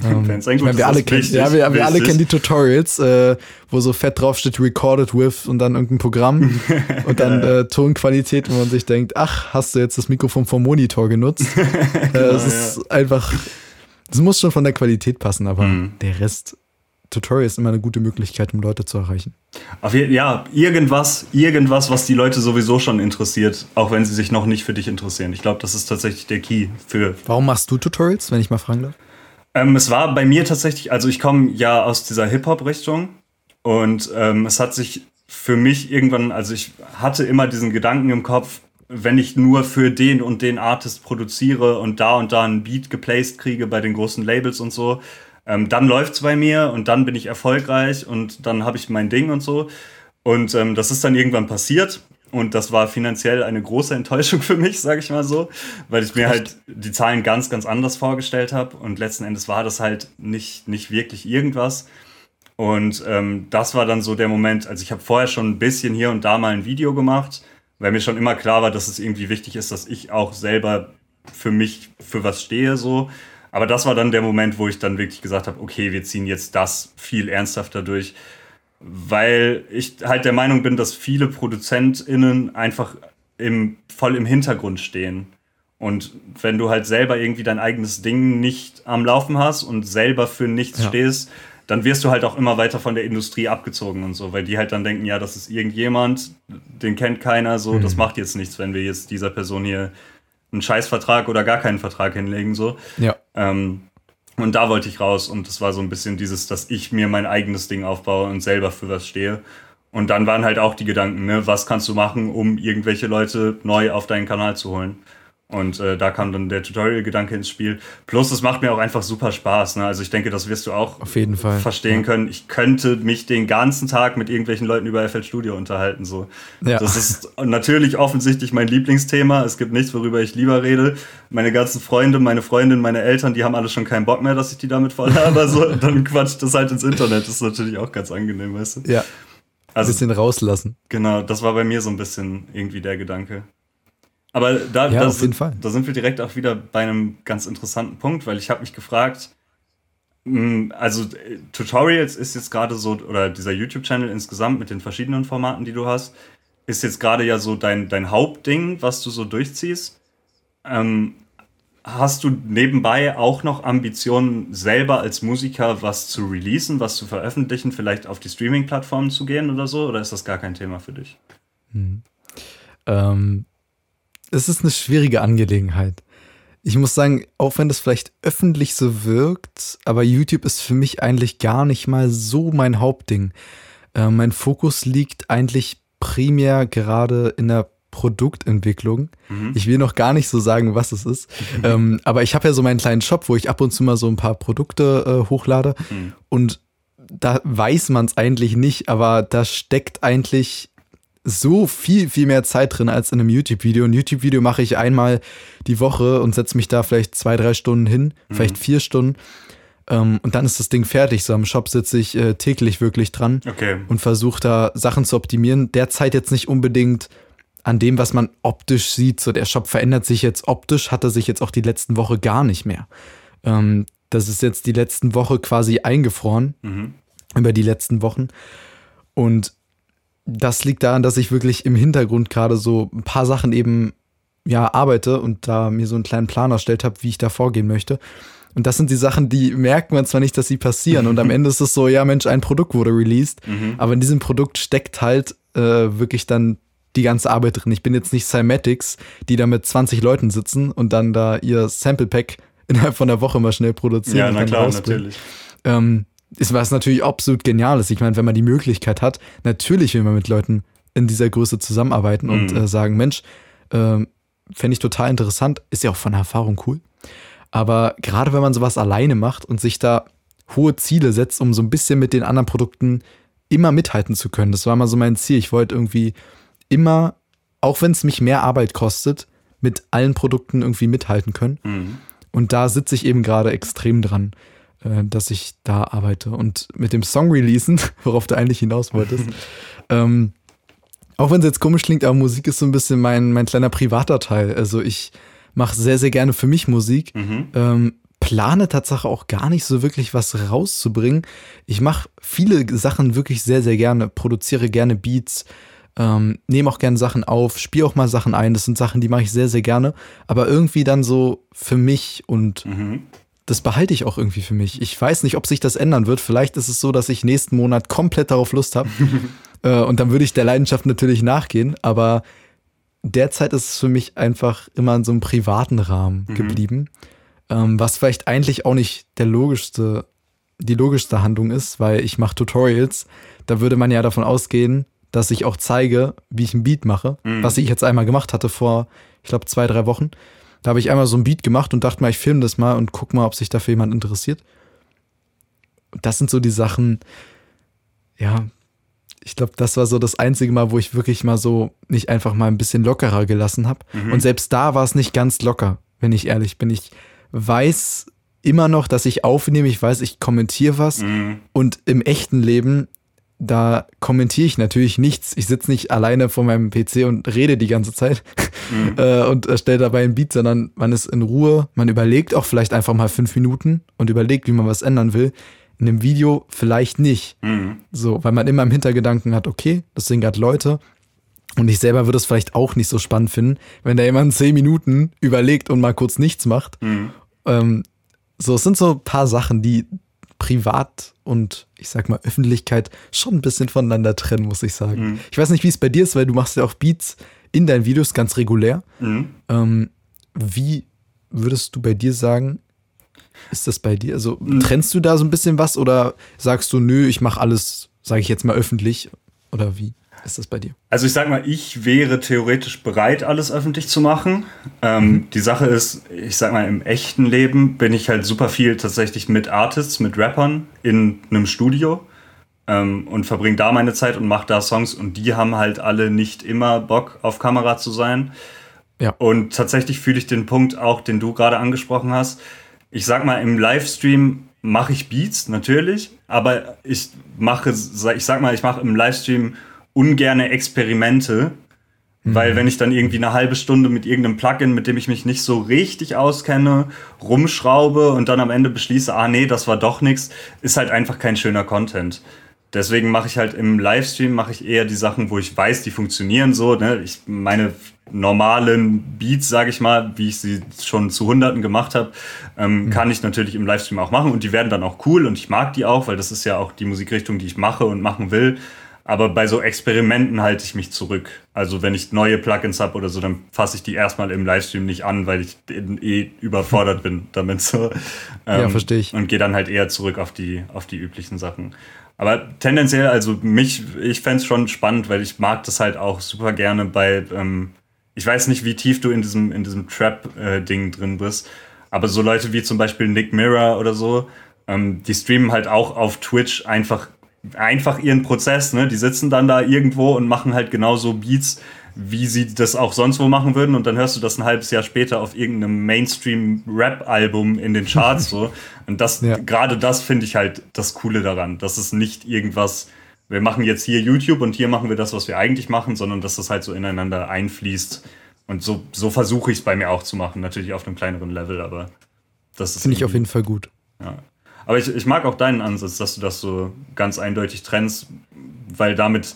Ähm, Wenn's ein gutes wir alle kennen, wichtig, ja, wir, wir alle kennen die Tutorials, äh, wo so fett drauf steht, recorded with und dann irgendein Programm und dann äh, Tonqualität, wo man sich denkt, ach, hast du jetzt das Mikrofon vom Monitor genutzt? genau, äh, es ist ja. einfach, es muss schon von der Qualität passen, aber mhm. der Rest Tutorial ist immer eine gute Möglichkeit, um Leute zu erreichen. Auf je, ja, irgendwas, irgendwas, was die Leute sowieso schon interessiert, auch wenn sie sich noch nicht für dich interessieren. Ich glaube, das ist tatsächlich der Key für. Warum machst du Tutorials, wenn ich mal fragen darf? Ähm, es war bei mir tatsächlich, also ich komme ja aus dieser Hip-Hop-Richtung und ähm, es hat sich für mich irgendwann, also ich hatte immer diesen Gedanken im Kopf, wenn ich nur für den und den Artist produziere und da und da einen Beat geplaced kriege bei den großen Labels und so, ähm, dann läuft es bei mir und dann bin ich erfolgreich und dann habe ich mein Ding und so. Und ähm, das ist dann irgendwann passiert. Und das war finanziell eine große Enttäuschung für mich, sage ich mal so, weil ich mir halt die Zahlen ganz, ganz anders vorgestellt habe. Und letzten Endes war das halt nicht, nicht wirklich irgendwas. Und ähm, das war dann so der Moment, also ich habe vorher schon ein bisschen hier und da mal ein Video gemacht, weil mir schon immer klar war, dass es irgendwie wichtig ist, dass ich auch selber für mich für was stehe so. Aber das war dann der Moment, wo ich dann wirklich gesagt habe, okay, wir ziehen jetzt das viel ernsthafter durch, weil ich halt der Meinung bin, dass viele ProduzentInnen einfach im, voll im Hintergrund stehen Und wenn du halt selber irgendwie dein eigenes Ding nicht am Laufen hast und selber für nichts ja. stehst, dann wirst du halt auch immer weiter von der Industrie abgezogen und so, weil die halt dann denken, ja, das ist irgendjemand, den kennt keiner, so, mhm. das macht jetzt nichts, wenn wir jetzt dieser Person hier einen Scheißvertrag oder gar keinen Vertrag hinlegen, so. Ja. Ähm, und da wollte ich raus und das war so ein bisschen dieses, dass ich mir mein eigenes Ding aufbaue und selber für was stehe. Und dann waren halt auch die Gedanken, ne, was kannst du machen, um irgendwelche Leute neu auf deinen Kanal zu holen. Und äh, da kam dann der Tutorial-Gedanke ins Spiel. Plus, es macht mir auch einfach super Spaß. Ne? Also ich denke, das wirst du auch Auf jeden Fall. verstehen ja. können. Ich könnte mich den ganzen Tag mit irgendwelchen Leuten über FL Studio unterhalten. So. Ja. Das ist natürlich offensichtlich mein Lieblingsthema. Es gibt nichts, worüber ich lieber rede. Meine ganzen Freunde, meine Freundin, meine Eltern, die haben alle schon keinen Bock mehr, dass ich die damit voll habe. so, dann quatscht das halt ins Internet. Das ist natürlich auch ganz angenehm, weißt du? Ja. Also, ein bisschen rauslassen. Genau, das war bei mir so ein bisschen irgendwie der Gedanke. Aber da, ja, da, auf jeden Fall. da sind wir direkt auch wieder bei einem ganz interessanten Punkt, weil ich habe mich gefragt, hm, also äh, Tutorials ist jetzt gerade so, oder dieser YouTube-Channel insgesamt mit den verschiedenen Formaten, die du hast, ist jetzt gerade ja so dein, dein Hauptding, was du so durchziehst. Ähm, hast du nebenbei auch noch Ambitionen, selber als Musiker was zu releasen, was zu veröffentlichen, vielleicht auf die Streaming-Plattformen zu gehen oder so? Oder ist das gar kein Thema für dich? Hm. Ähm, es ist eine schwierige Angelegenheit. Ich muss sagen, auch wenn das vielleicht öffentlich so wirkt, aber YouTube ist für mich eigentlich gar nicht mal so mein Hauptding. Äh, mein Fokus liegt eigentlich primär gerade in der Produktentwicklung. Mhm. Ich will noch gar nicht so sagen, was es ist. Mhm. Ähm, aber ich habe ja so meinen kleinen Shop, wo ich ab und zu mal so ein paar Produkte äh, hochlade. Mhm. Und da weiß man es eigentlich nicht, aber da steckt eigentlich so viel, viel mehr Zeit drin als in einem YouTube-Video. Ein YouTube-Video mache ich einmal die Woche und setze mich da vielleicht zwei, drei Stunden hin, mhm. vielleicht vier Stunden. Ähm, und dann ist das Ding fertig. So am Shop sitze ich äh, täglich wirklich dran okay. und versuche da Sachen zu optimieren. Derzeit jetzt nicht unbedingt an dem, was man optisch sieht. So der Shop verändert sich jetzt optisch, hat er sich jetzt auch die letzten Woche gar nicht mehr. Ähm, das ist jetzt die letzten Woche quasi eingefroren. Mhm. Über die letzten Wochen. Und das liegt daran, dass ich wirklich im Hintergrund gerade so ein paar Sachen eben ja arbeite und da mir so einen kleinen Plan erstellt habe, wie ich da vorgehen möchte. Und das sind die Sachen, die merkt man zwar nicht, dass sie passieren. Und am Ende ist es so, ja Mensch, ein Produkt wurde released, mhm. aber in diesem Produkt steckt halt äh, wirklich dann die ganze Arbeit drin. Ich bin jetzt nicht Cymatics, die da mit 20 Leuten sitzen und dann da ihr Sample Pack innerhalb von einer Woche mal schnell produzieren. Ja, na klar, natürlich. Ähm, ist was natürlich absolut genial ist. Ich meine, wenn man die Möglichkeit hat, natürlich will man mit Leuten in dieser Größe zusammenarbeiten mhm. und äh, sagen, Mensch, äh, fände ich total interessant, ist ja auch von der Erfahrung cool. Aber gerade wenn man sowas alleine macht und sich da hohe Ziele setzt, um so ein bisschen mit den anderen Produkten immer mithalten zu können, das war mal so mein Ziel. Ich wollte irgendwie immer, auch wenn es mich mehr Arbeit kostet, mit allen Produkten irgendwie mithalten können. Mhm. Und da sitze ich eben gerade extrem dran. Äh, dass ich da arbeite. Und mit dem Song releasen, worauf du eigentlich hinaus wolltest, ähm, auch wenn es jetzt komisch klingt, aber Musik ist so ein bisschen mein, mein kleiner privater Teil. Also ich mache sehr, sehr gerne für mich Musik. Mhm. Ähm, plane Tatsache auch gar nicht so wirklich was rauszubringen. Ich mache viele Sachen wirklich sehr, sehr gerne, produziere gerne Beats, ähm, nehme auch gerne Sachen auf, spiele auch mal Sachen ein. Das sind Sachen, die mache ich sehr, sehr gerne. Aber irgendwie dann so für mich und mhm das behalte ich auch irgendwie für mich. Ich weiß nicht, ob sich das ändern wird. Vielleicht ist es so, dass ich nächsten Monat komplett darauf Lust habe. äh, und dann würde ich der Leidenschaft natürlich nachgehen. Aber derzeit ist es für mich einfach immer in so einem privaten Rahmen mhm. geblieben. Ähm, was vielleicht eigentlich auch nicht der logischste, die logischste Handlung ist, weil ich mache Tutorials. Da würde man ja davon ausgehen, dass ich auch zeige, wie ich ein Beat mache, mhm. was ich jetzt einmal gemacht hatte vor, ich glaube, zwei, drei Wochen. Da habe ich einmal so ein Beat gemacht und dachte mal, ich filme das mal und guck mal, ob sich dafür jemand interessiert. Das sind so die Sachen, ja, ich glaube, das war so das einzige Mal, wo ich wirklich mal so nicht einfach mal ein bisschen lockerer gelassen habe. Mhm. Und selbst da war es nicht ganz locker, wenn ich ehrlich bin. Ich weiß immer noch, dass ich aufnehme, ich weiß, ich kommentiere was mhm. und im echten Leben da kommentiere ich natürlich nichts. Ich sitze nicht alleine vor meinem PC und rede die ganze Zeit mhm. äh, und erstelle dabei ein Beat, sondern man ist in Ruhe, man überlegt auch vielleicht einfach mal fünf Minuten und überlegt, wie man was ändern will. In einem Video vielleicht nicht. Mhm. So, weil man immer im Hintergedanken hat, okay, das sind gerade Leute, Und ich selber würde es vielleicht auch nicht so spannend finden, wenn da jemand zehn Minuten überlegt und mal kurz nichts macht. Mhm. Ähm, so, es sind so ein paar Sachen, die privat und ich sag mal Öffentlichkeit schon ein bisschen voneinander trennen, muss ich sagen. Mhm. Ich weiß nicht, wie es bei dir ist, weil du machst ja auch Beats in deinen Videos ganz regulär. Mhm. Ähm, wie würdest du bei dir sagen, ist das bei dir? Also mhm. trennst du da so ein bisschen was oder sagst du, nö, ich mache alles, sage ich jetzt mal öffentlich oder wie? Ist das bei dir? Also ich sag mal, ich wäre theoretisch bereit, alles öffentlich zu machen. Ähm, mhm. Die Sache ist, ich sag mal, im echten Leben bin ich halt super viel tatsächlich mit Artists, mit Rappern in einem Studio ähm, und verbringe da meine Zeit und mache da Songs und die haben halt alle nicht immer Bock auf Kamera zu sein. Ja. Und tatsächlich fühle ich den Punkt auch, den du gerade angesprochen hast. Ich sag mal, im Livestream mache ich Beats natürlich, aber ich mache, ich sag mal, ich mache im Livestream ungerne Experimente, mhm. weil wenn ich dann irgendwie eine halbe Stunde mit irgendeinem Plugin, mit dem ich mich nicht so richtig auskenne, rumschraube und dann am Ende beschließe, ah nee, das war doch nichts, ist halt einfach kein schöner Content. Deswegen mache ich halt im Livestream mache ich eher die Sachen, wo ich weiß, die funktionieren so. Ne? Ich meine normalen Beats, sage ich mal, wie ich sie schon zu Hunderten gemacht habe, ähm, mhm. kann ich natürlich im Livestream auch machen und die werden dann auch cool und ich mag die auch, weil das ist ja auch die Musikrichtung, die ich mache und machen will. Aber bei so Experimenten halte ich mich zurück. Also wenn ich neue Plugins habe oder so, dann fasse ich die erstmal im Livestream nicht an, weil ich eh überfordert bin damit so. Ähm, ja, verstehe ich. Und gehe dann halt eher zurück auf die, auf die üblichen Sachen. Aber tendenziell, also mich, ich fände es schon spannend, weil ich mag das halt auch super gerne bei, ähm, ich weiß nicht, wie tief du in diesem, in diesem Trap-Ding äh, drin bist, aber so Leute wie zum Beispiel Nick Mirror oder so, ähm, die streamen halt auch auf Twitch einfach einfach ihren Prozess, ne? Die sitzen dann da irgendwo und machen halt genauso Beats, wie sie das auch sonst wo machen würden. Und dann hörst du das ein halbes Jahr später auf irgendeinem Mainstream-Rap-Album in den Charts so. Und das, ja. gerade das finde ich halt das Coole daran. Das ist nicht irgendwas, wir machen jetzt hier YouTube und hier machen wir das, was wir eigentlich machen, sondern dass das halt so ineinander einfließt. Und so, so versuche ich es bei mir auch zu machen. Natürlich auf einem kleineren Level, aber das ist. Finde ich auf jeden Fall gut. Ja. Aber ich, ich mag auch deinen Ansatz, dass du das so ganz eindeutig trennst, weil damit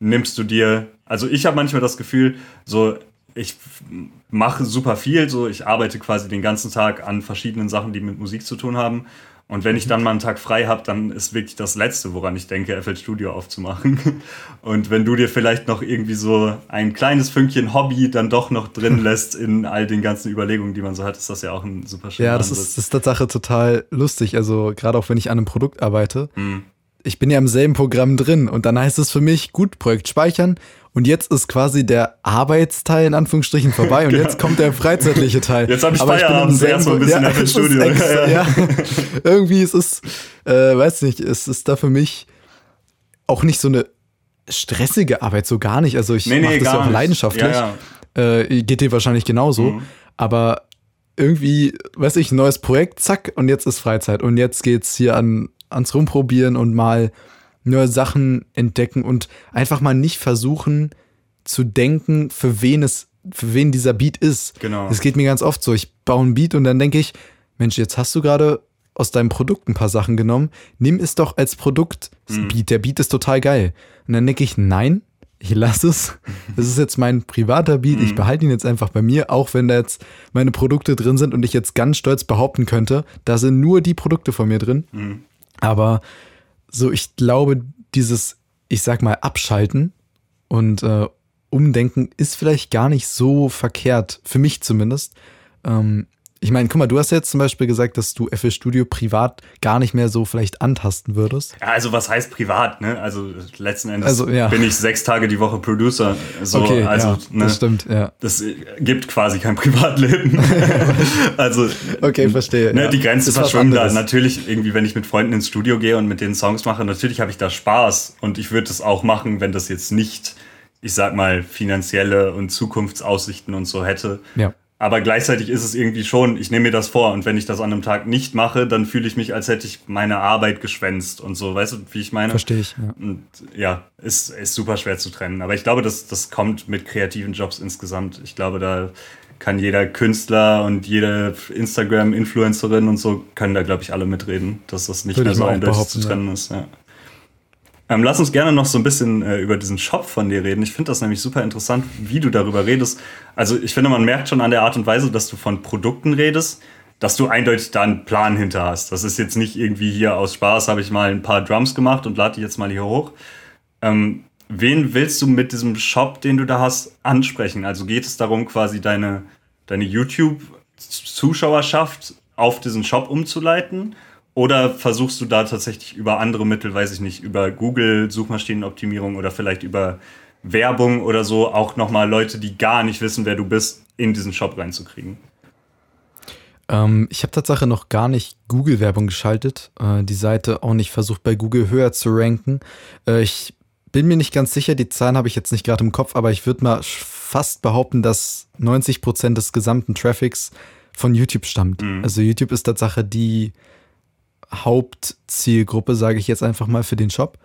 nimmst du dir, also ich habe manchmal das Gefühl, so ich mache super viel, so ich arbeite quasi den ganzen Tag an verschiedenen Sachen, die mit Musik zu tun haben und wenn ich dann mal einen Tag frei habe, dann ist wirklich das Letzte, woran ich denke, FL Studio aufzumachen. Und wenn du dir vielleicht noch irgendwie so ein kleines Fünkchen Hobby dann doch noch drin lässt in all den ganzen Überlegungen, die man so hat, ist das ja auch ein super schöner Ja, das ist, das ist Tatsache total lustig. Also gerade auch wenn ich an einem Produkt arbeite, mhm ich bin ja im selben Programm drin und dann heißt es für mich, gut, Projekt speichern und jetzt ist quasi der Arbeitsteil in Anführungsstrichen vorbei und genau. jetzt kommt der freizeitliche Teil. Jetzt habe ich Aber Feierabend, ich erst mal ein bisschen ja, im Studio. Extra, ja. Irgendwie ist es, äh, weiß nicht, es ist da für mich auch nicht so eine stressige Arbeit, so gar nicht. Also ich nee, mache nee, das ja auch leidenschaftlich. Ja, ja. Äh, geht dir wahrscheinlich genauso. Mhm. Aber irgendwie, weiß ich, ein neues Projekt, zack, und jetzt ist Freizeit. Und jetzt geht's hier an ans Rumprobieren und mal neue Sachen entdecken und einfach mal nicht versuchen zu denken, für wen es, für wen dieser Beat ist. Genau. Es geht mir ganz oft so. Ich baue einen Beat und dann denke ich, Mensch, jetzt hast du gerade aus deinem Produkt ein paar Sachen genommen. Nimm es doch als Produktbeat. Mhm. Der Beat ist total geil. Und dann denke ich, nein, ich lasse es. Das ist jetzt mein privater Beat. Ich mhm. behalte ihn jetzt einfach bei mir, auch wenn da jetzt meine Produkte drin sind und ich jetzt ganz stolz behaupten könnte, da sind nur die Produkte von mir drin. Mhm. Aber so, ich glaube, dieses, ich sag mal, Abschalten und äh, Umdenken ist vielleicht gar nicht so verkehrt, für mich zumindest. Ähm, ich meine, guck mal, du hast jetzt zum Beispiel gesagt, dass du FL Studio privat gar nicht mehr so vielleicht antasten würdest. Ja, also was heißt privat, ne? Also letzten Endes also, ja. bin ich sechs Tage die Woche Producer. So, okay, also, ja, ne, das stimmt, ja. Das gibt quasi kein Privatleben. also Okay, verstehe. Ne, ja. Die Grenze verschwimmt da. Natürlich, irgendwie, wenn ich mit Freunden ins Studio gehe und mit denen Songs mache, natürlich habe ich da Spaß und ich würde es auch machen, wenn das jetzt nicht, ich sag mal, finanzielle und Zukunftsaussichten und so hätte. Ja. Aber gleichzeitig ist es irgendwie schon, ich nehme mir das vor und wenn ich das an einem Tag nicht mache, dann fühle ich mich, als hätte ich meine Arbeit geschwänzt und so. Weißt du, wie ich meine? Verstehe ich. Ja. Und ja, ist, ist super schwer zu trennen. Aber ich glaube, das, das kommt mit kreativen Jobs insgesamt. Ich glaube, da kann jeder Künstler und jede Instagram-Influencerin und so können da, glaube ich, alle mitreden, dass das nicht Würde mehr so eindeutig zu trennen ja. ist. Ja. Ähm, lass uns gerne noch so ein bisschen äh, über diesen Shop von dir reden. Ich finde das nämlich super interessant, wie du darüber redest. Also ich finde, man merkt schon an der Art und Weise, dass du von Produkten redest, dass du eindeutig da einen Plan hinter hast. Das ist jetzt nicht irgendwie hier aus Spaß, habe ich mal ein paar Drums gemacht und lade die jetzt mal hier hoch. Ähm, wen willst du mit diesem Shop, den du da hast, ansprechen? Also geht es darum, quasi deine, deine YouTube-Zuschauerschaft auf diesen Shop umzuleiten? Oder versuchst du da tatsächlich über andere Mittel, weiß ich nicht, über Google, Suchmaschinenoptimierung oder vielleicht über Werbung oder so, auch nochmal Leute, die gar nicht wissen, wer du bist, in diesen Shop reinzukriegen? Ähm, ich habe tatsächlich noch gar nicht Google-Werbung geschaltet, äh, die Seite auch nicht versucht, bei Google höher zu ranken. Äh, ich bin mir nicht ganz sicher, die Zahlen habe ich jetzt nicht gerade im Kopf, aber ich würde mal fast behaupten, dass 90 Prozent des gesamten Traffics von YouTube stammt. Mhm. Also YouTube ist Tatsache die Hauptzielgruppe, sage ich jetzt einfach mal, für den Shop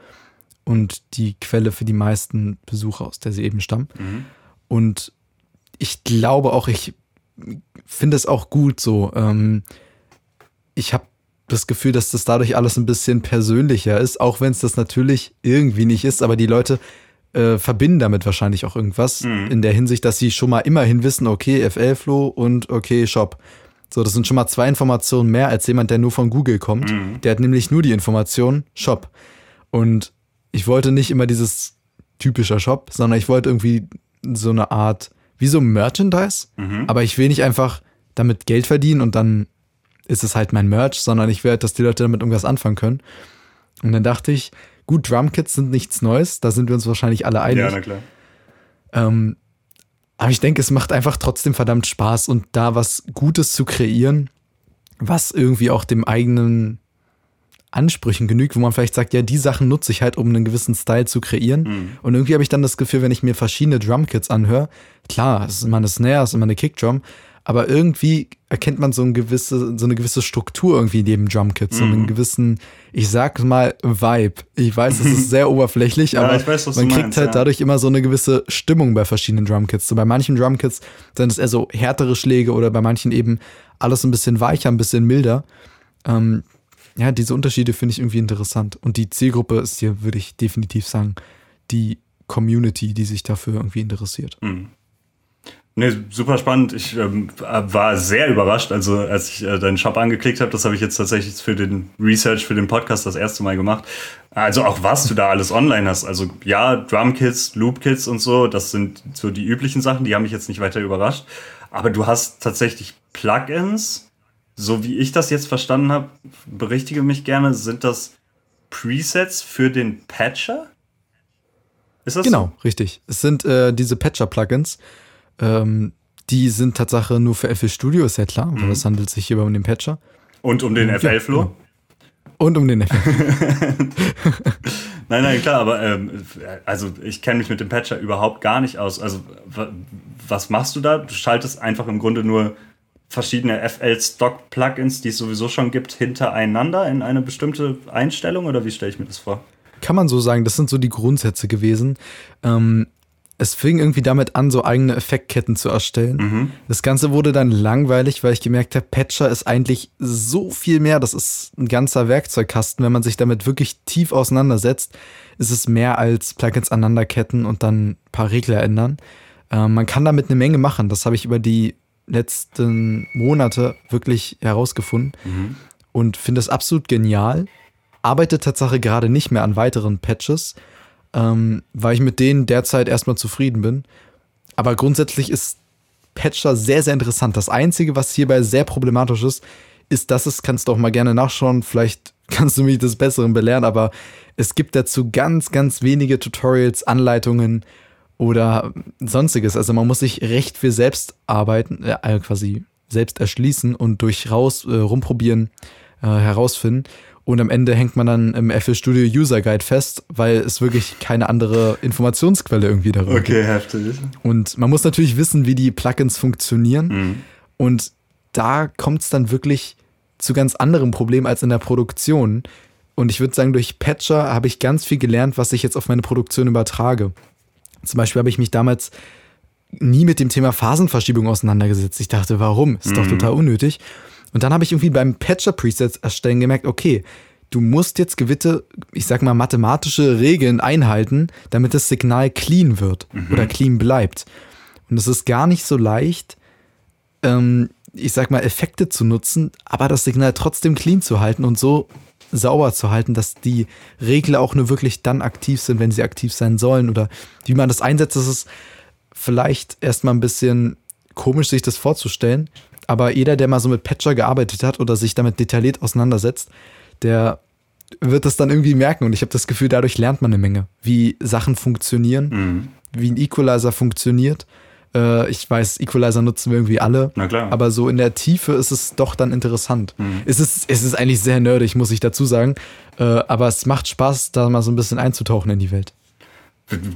und die Quelle für die meisten Besucher, aus der sie eben stammen. Mhm. Und ich glaube auch, ich finde es auch gut so. Ähm, ich habe das Gefühl, dass das dadurch alles ein bisschen persönlicher ist, auch wenn es das natürlich irgendwie nicht ist, aber die Leute äh, verbinden damit wahrscheinlich auch irgendwas mhm. in der Hinsicht, dass sie schon mal immerhin wissen, okay, FL-Flow und okay, Shop. So, das sind schon mal zwei Informationen mehr als jemand, der nur von Google kommt. Mhm. Der hat nämlich nur die Information Shop. Und ich wollte nicht immer dieses typischer Shop, sondern ich wollte irgendwie so eine Art, wie so Merchandise. Mhm. Aber ich will nicht einfach damit Geld verdienen und dann ist es halt mein Merch, sondern ich will halt, dass die Leute damit irgendwas anfangen können. Und dann dachte ich, gut, Drumkits sind nichts Neues, da sind wir uns wahrscheinlich alle einig. Ja, na klar. Ähm, aber ich denke, es macht einfach trotzdem verdammt Spaß und da was Gutes zu kreieren, was irgendwie auch dem eigenen Ansprüchen genügt, wo man vielleicht sagt, ja, die Sachen nutze ich halt, um einen gewissen Style zu kreieren. Mhm. Und irgendwie habe ich dann das Gefühl, wenn ich mir verschiedene Drumkits anhöre, klar, es ist immer eine Snare, es ist immer eine Kickdrum, aber irgendwie erkennt man so, ein gewisse, so eine gewisse Struktur irgendwie jedem Drumkit, so einen mhm. gewissen, ich sag mal, Vibe. Ich weiß, es ist sehr oberflächlich, ja, aber weiß, man kriegt meinst, halt ja. dadurch immer so eine gewisse Stimmung bei verschiedenen Drumkits. So bei manchen Drumkits sind es eher so härtere Schläge oder bei manchen eben alles ein bisschen weicher, ein bisschen milder. Ähm, ja, diese Unterschiede finde ich irgendwie interessant. Und die Zielgruppe ist hier, würde ich definitiv sagen, die Community, die sich dafür irgendwie interessiert. Mhm. Nee, super spannend. Ich ähm, war sehr überrascht, also als ich äh, deinen Shop angeklickt habe, das habe ich jetzt tatsächlich für den Research, für den Podcast das erste Mal gemacht. Also auch was du da alles online hast. Also ja, Drumkits, Loopkits und so, das sind so die üblichen Sachen, die haben mich jetzt nicht weiter überrascht. Aber du hast tatsächlich Plugins, so wie ich das jetzt verstanden habe, berichtige mich gerne, sind das Presets für den Patcher? Ist das genau, so? richtig. Es sind äh, diese Patcher-Plugins. Ähm, die sind Tatsache nur für FL Studio, ist ja klar, mhm. weil es handelt sich hier um den Patcher. Und um den FL-Flow? Genau. Und um den FL. nein, nein, klar, aber ähm, also ich kenne mich mit dem Patcher überhaupt gar nicht aus. Also was machst du da? Du schaltest einfach im Grunde nur verschiedene FL-Stock-Plugins, die es sowieso schon gibt, hintereinander in eine bestimmte Einstellung oder wie stelle ich mir das vor? Kann man so sagen, das sind so die Grundsätze gewesen. Ähm, es fing irgendwie damit an, so eigene Effektketten zu erstellen. Mhm. Das Ganze wurde dann langweilig, weil ich gemerkt habe, Patcher ist eigentlich so viel mehr. Das ist ein ganzer Werkzeugkasten. Wenn man sich damit wirklich tief auseinandersetzt, ist es mehr als Plugins aneinanderketten und dann ein paar Regler ändern. Ähm, man kann damit eine Menge machen. Das habe ich über die letzten Monate wirklich herausgefunden mhm. und finde es absolut genial. Arbeite Tatsache gerade nicht mehr an weiteren Patches ähm, weil ich mit denen derzeit erstmal zufrieden bin. Aber grundsätzlich ist Patcher sehr, sehr interessant. Das Einzige, was hierbei sehr problematisch ist, ist, dass es, kannst du auch mal gerne nachschauen, vielleicht kannst du mich des Besseren belehren, aber es gibt dazu ganz, ganz wenige Tutorials, Anleitungen oder sonstiges. Also man muss sich recht viel selbst arbeiten, äh, quasi selbst erschließen und durch raus äh, rumprobieren äh, herausfinden. Und am Ende hängt man dann im FL Studio User Guide fest, weil es wirklich keine andere Informationsquelle irgendwie darüber okay, gibt. Okay, heftig. Und man muss natürlich wissen, wie die Plugins funktionieren. Mhm. Und da kommt es dann wirklich zu ganz anderem Problem als in der Produktion. Und ich würde sagen, durch Patcher habe ich ganz viel gelernt, was ich jetzt auf meine Produktion übertrage. Zum Beispiel habe ich mich damals nie mit dem Thema Phasenverschiebung auseinandergesetzt. Ich dachte, warum? Ist mhm. doch total unnötig. Und dann habe ich irgendwie beim Patcher-Presets erstellen gemerkt, okay, du musst jetzt gewisse, ich sag mal, mathematische Regeln einhalten, damit das Signal clean wird mhm. oder clean bleibt. Und es ist gar nicht so leicht, ähm, ich sag mal, Effekte zu nutzen, aber das Signal trotzdem clean zu halten und so sauber zu halten, dass die Regler auch nur wirklich dann aktiv sind, wenn sie aktiv sein sollen oder wie man das einsetzt, das ist vielleicht erstmal ein bisschen komisch, sich das vorzustellen. Aber jeder, der mal so mit Patcher gearbeitet hat oder sich damit detailliert auseinandersetzt, der wird das dann irgendwie merken. Und ich habe das Gefühl, dadurch lernt man eine Menge, wie Sachen funktionieren, mhm. wie ein Equalizer funktioniert. Äh, ich weiß, Equalizer nutzen wir irgendwie alle. Na klar. Aber so in der Tiefe ist es doch dann interessant. Mhm. Es, ist, es ist eigentlich sehr nerdig, muss ich dazu sagen. Äh, aber es macht Spaß, da mal so ein bisschen einzutauchen in die Welt.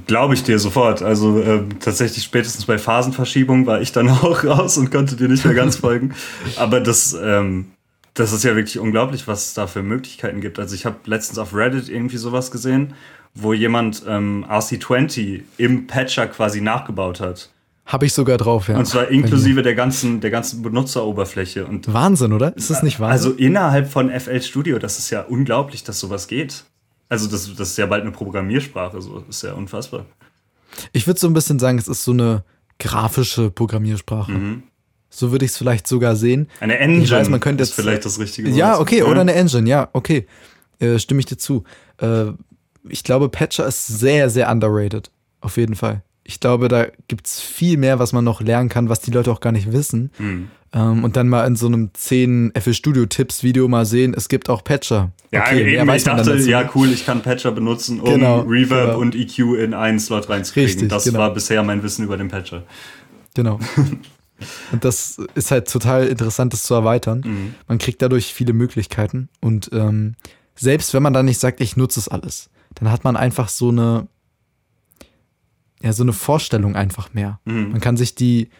Glaube ich dir sofort. Also äh, tatsächlich spätestens bei Phasenverschiebung war ich dann auch raus und konnte dir nicht mehr ganz folgen. Aber das, ähm, das ist ja wirklich unglaublich, was es da für Möglichkeiten gibt. Also ich habe letztens auf Reddit irgendwie sowas gesehen, wo jemand ähm, RC20 im Patcher quasi nachgebaut hat. Habe ich sogar drauf, ja. Und zwar inklusive der ganzen, der ganzen Benutzeroberfläche. Und Wahnsinn, oder? Ist das nicht Wahnsinn? Also innerhalb von FL Studio, das ist ja unglaublich, dass sowas geht. Also das, das ist ja bald eine Programmiersprache, so das ist ja unfassbar. Ich würde so ein bisschen sagen, es ist so eine grafische Programmiersprache. Mhm. So würde ich es vielleicht sogar sehen. Eine Engine ich weiß, man könnte jetzt, ist vielleicht das richtige Wort. Ja, okay, ja. oder eine Engine, ja, okay. Äh, stimme ich dir zu. Äh, ich glaube, Patcher ist sehr, sehr underrated. Auf jeden Fall. Ich glaube, da gibt es viel mehr, was man noch lernen kann, was die Leute auch gar nicht wissen. Mhm. Ähm, und dann mal in so einem 10 FL Studio Tipps Video mal sehen, es gibt auch Patcher. Ja, okay, eben, ich dachte, ja cool, ich kann Patcher benutzen, um genau, Reverb genau. und EQ in einen Slot reinzukriegen. Richtig, das genau. war bisher mein Wissen über den Patcher. Genau. und das ist halt total interessant, das zu erweitern. Mhm. Man kriegt dadurch viele Möglichkeiten. Und ähm, selbst wenn man dann nicht sagt, ich nutze es alles, dann hat man einfach so eine, ja, so eine Vorstellung einfach mehr. Mhm. Man kann sich die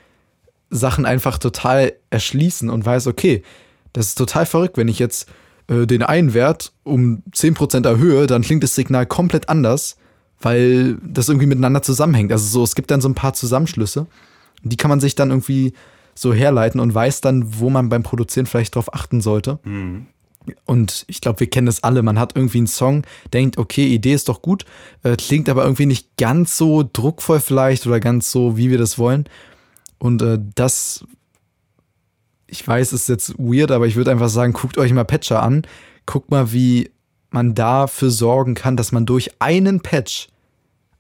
Sachen einfach total erschließen und weiß, okay, das ist total verrückt, wenn ich jetzt äh, den einen Wert um 10% erhöhe, dann klingt das Signal komplett anders, weil das irgendwie miteinander zusammenhängt. Also so, es gibt dann so ein paar Zusammenschlüsse, die kann man sich dann irgendwie so herleiten und weiß dann, wo man beim Produzieren vielleicht drauf achten sollte. Mhm. Und ich glaube, wir kennen das alle. Man hat irgendwie einen Song, denkt, okay, Idee ist doch gut, äh, klingt aber irgendwie nicht ganz so druckvoll vielleicht oder ganz so, wie wir das wollen. Und äh, das, ich weiß, ist jetzt weird, aber ich würde einfach sagen, guckt euch mal Patcher an. Guckt mal, wie man dafür sorgen kann, dass man durch einen Patch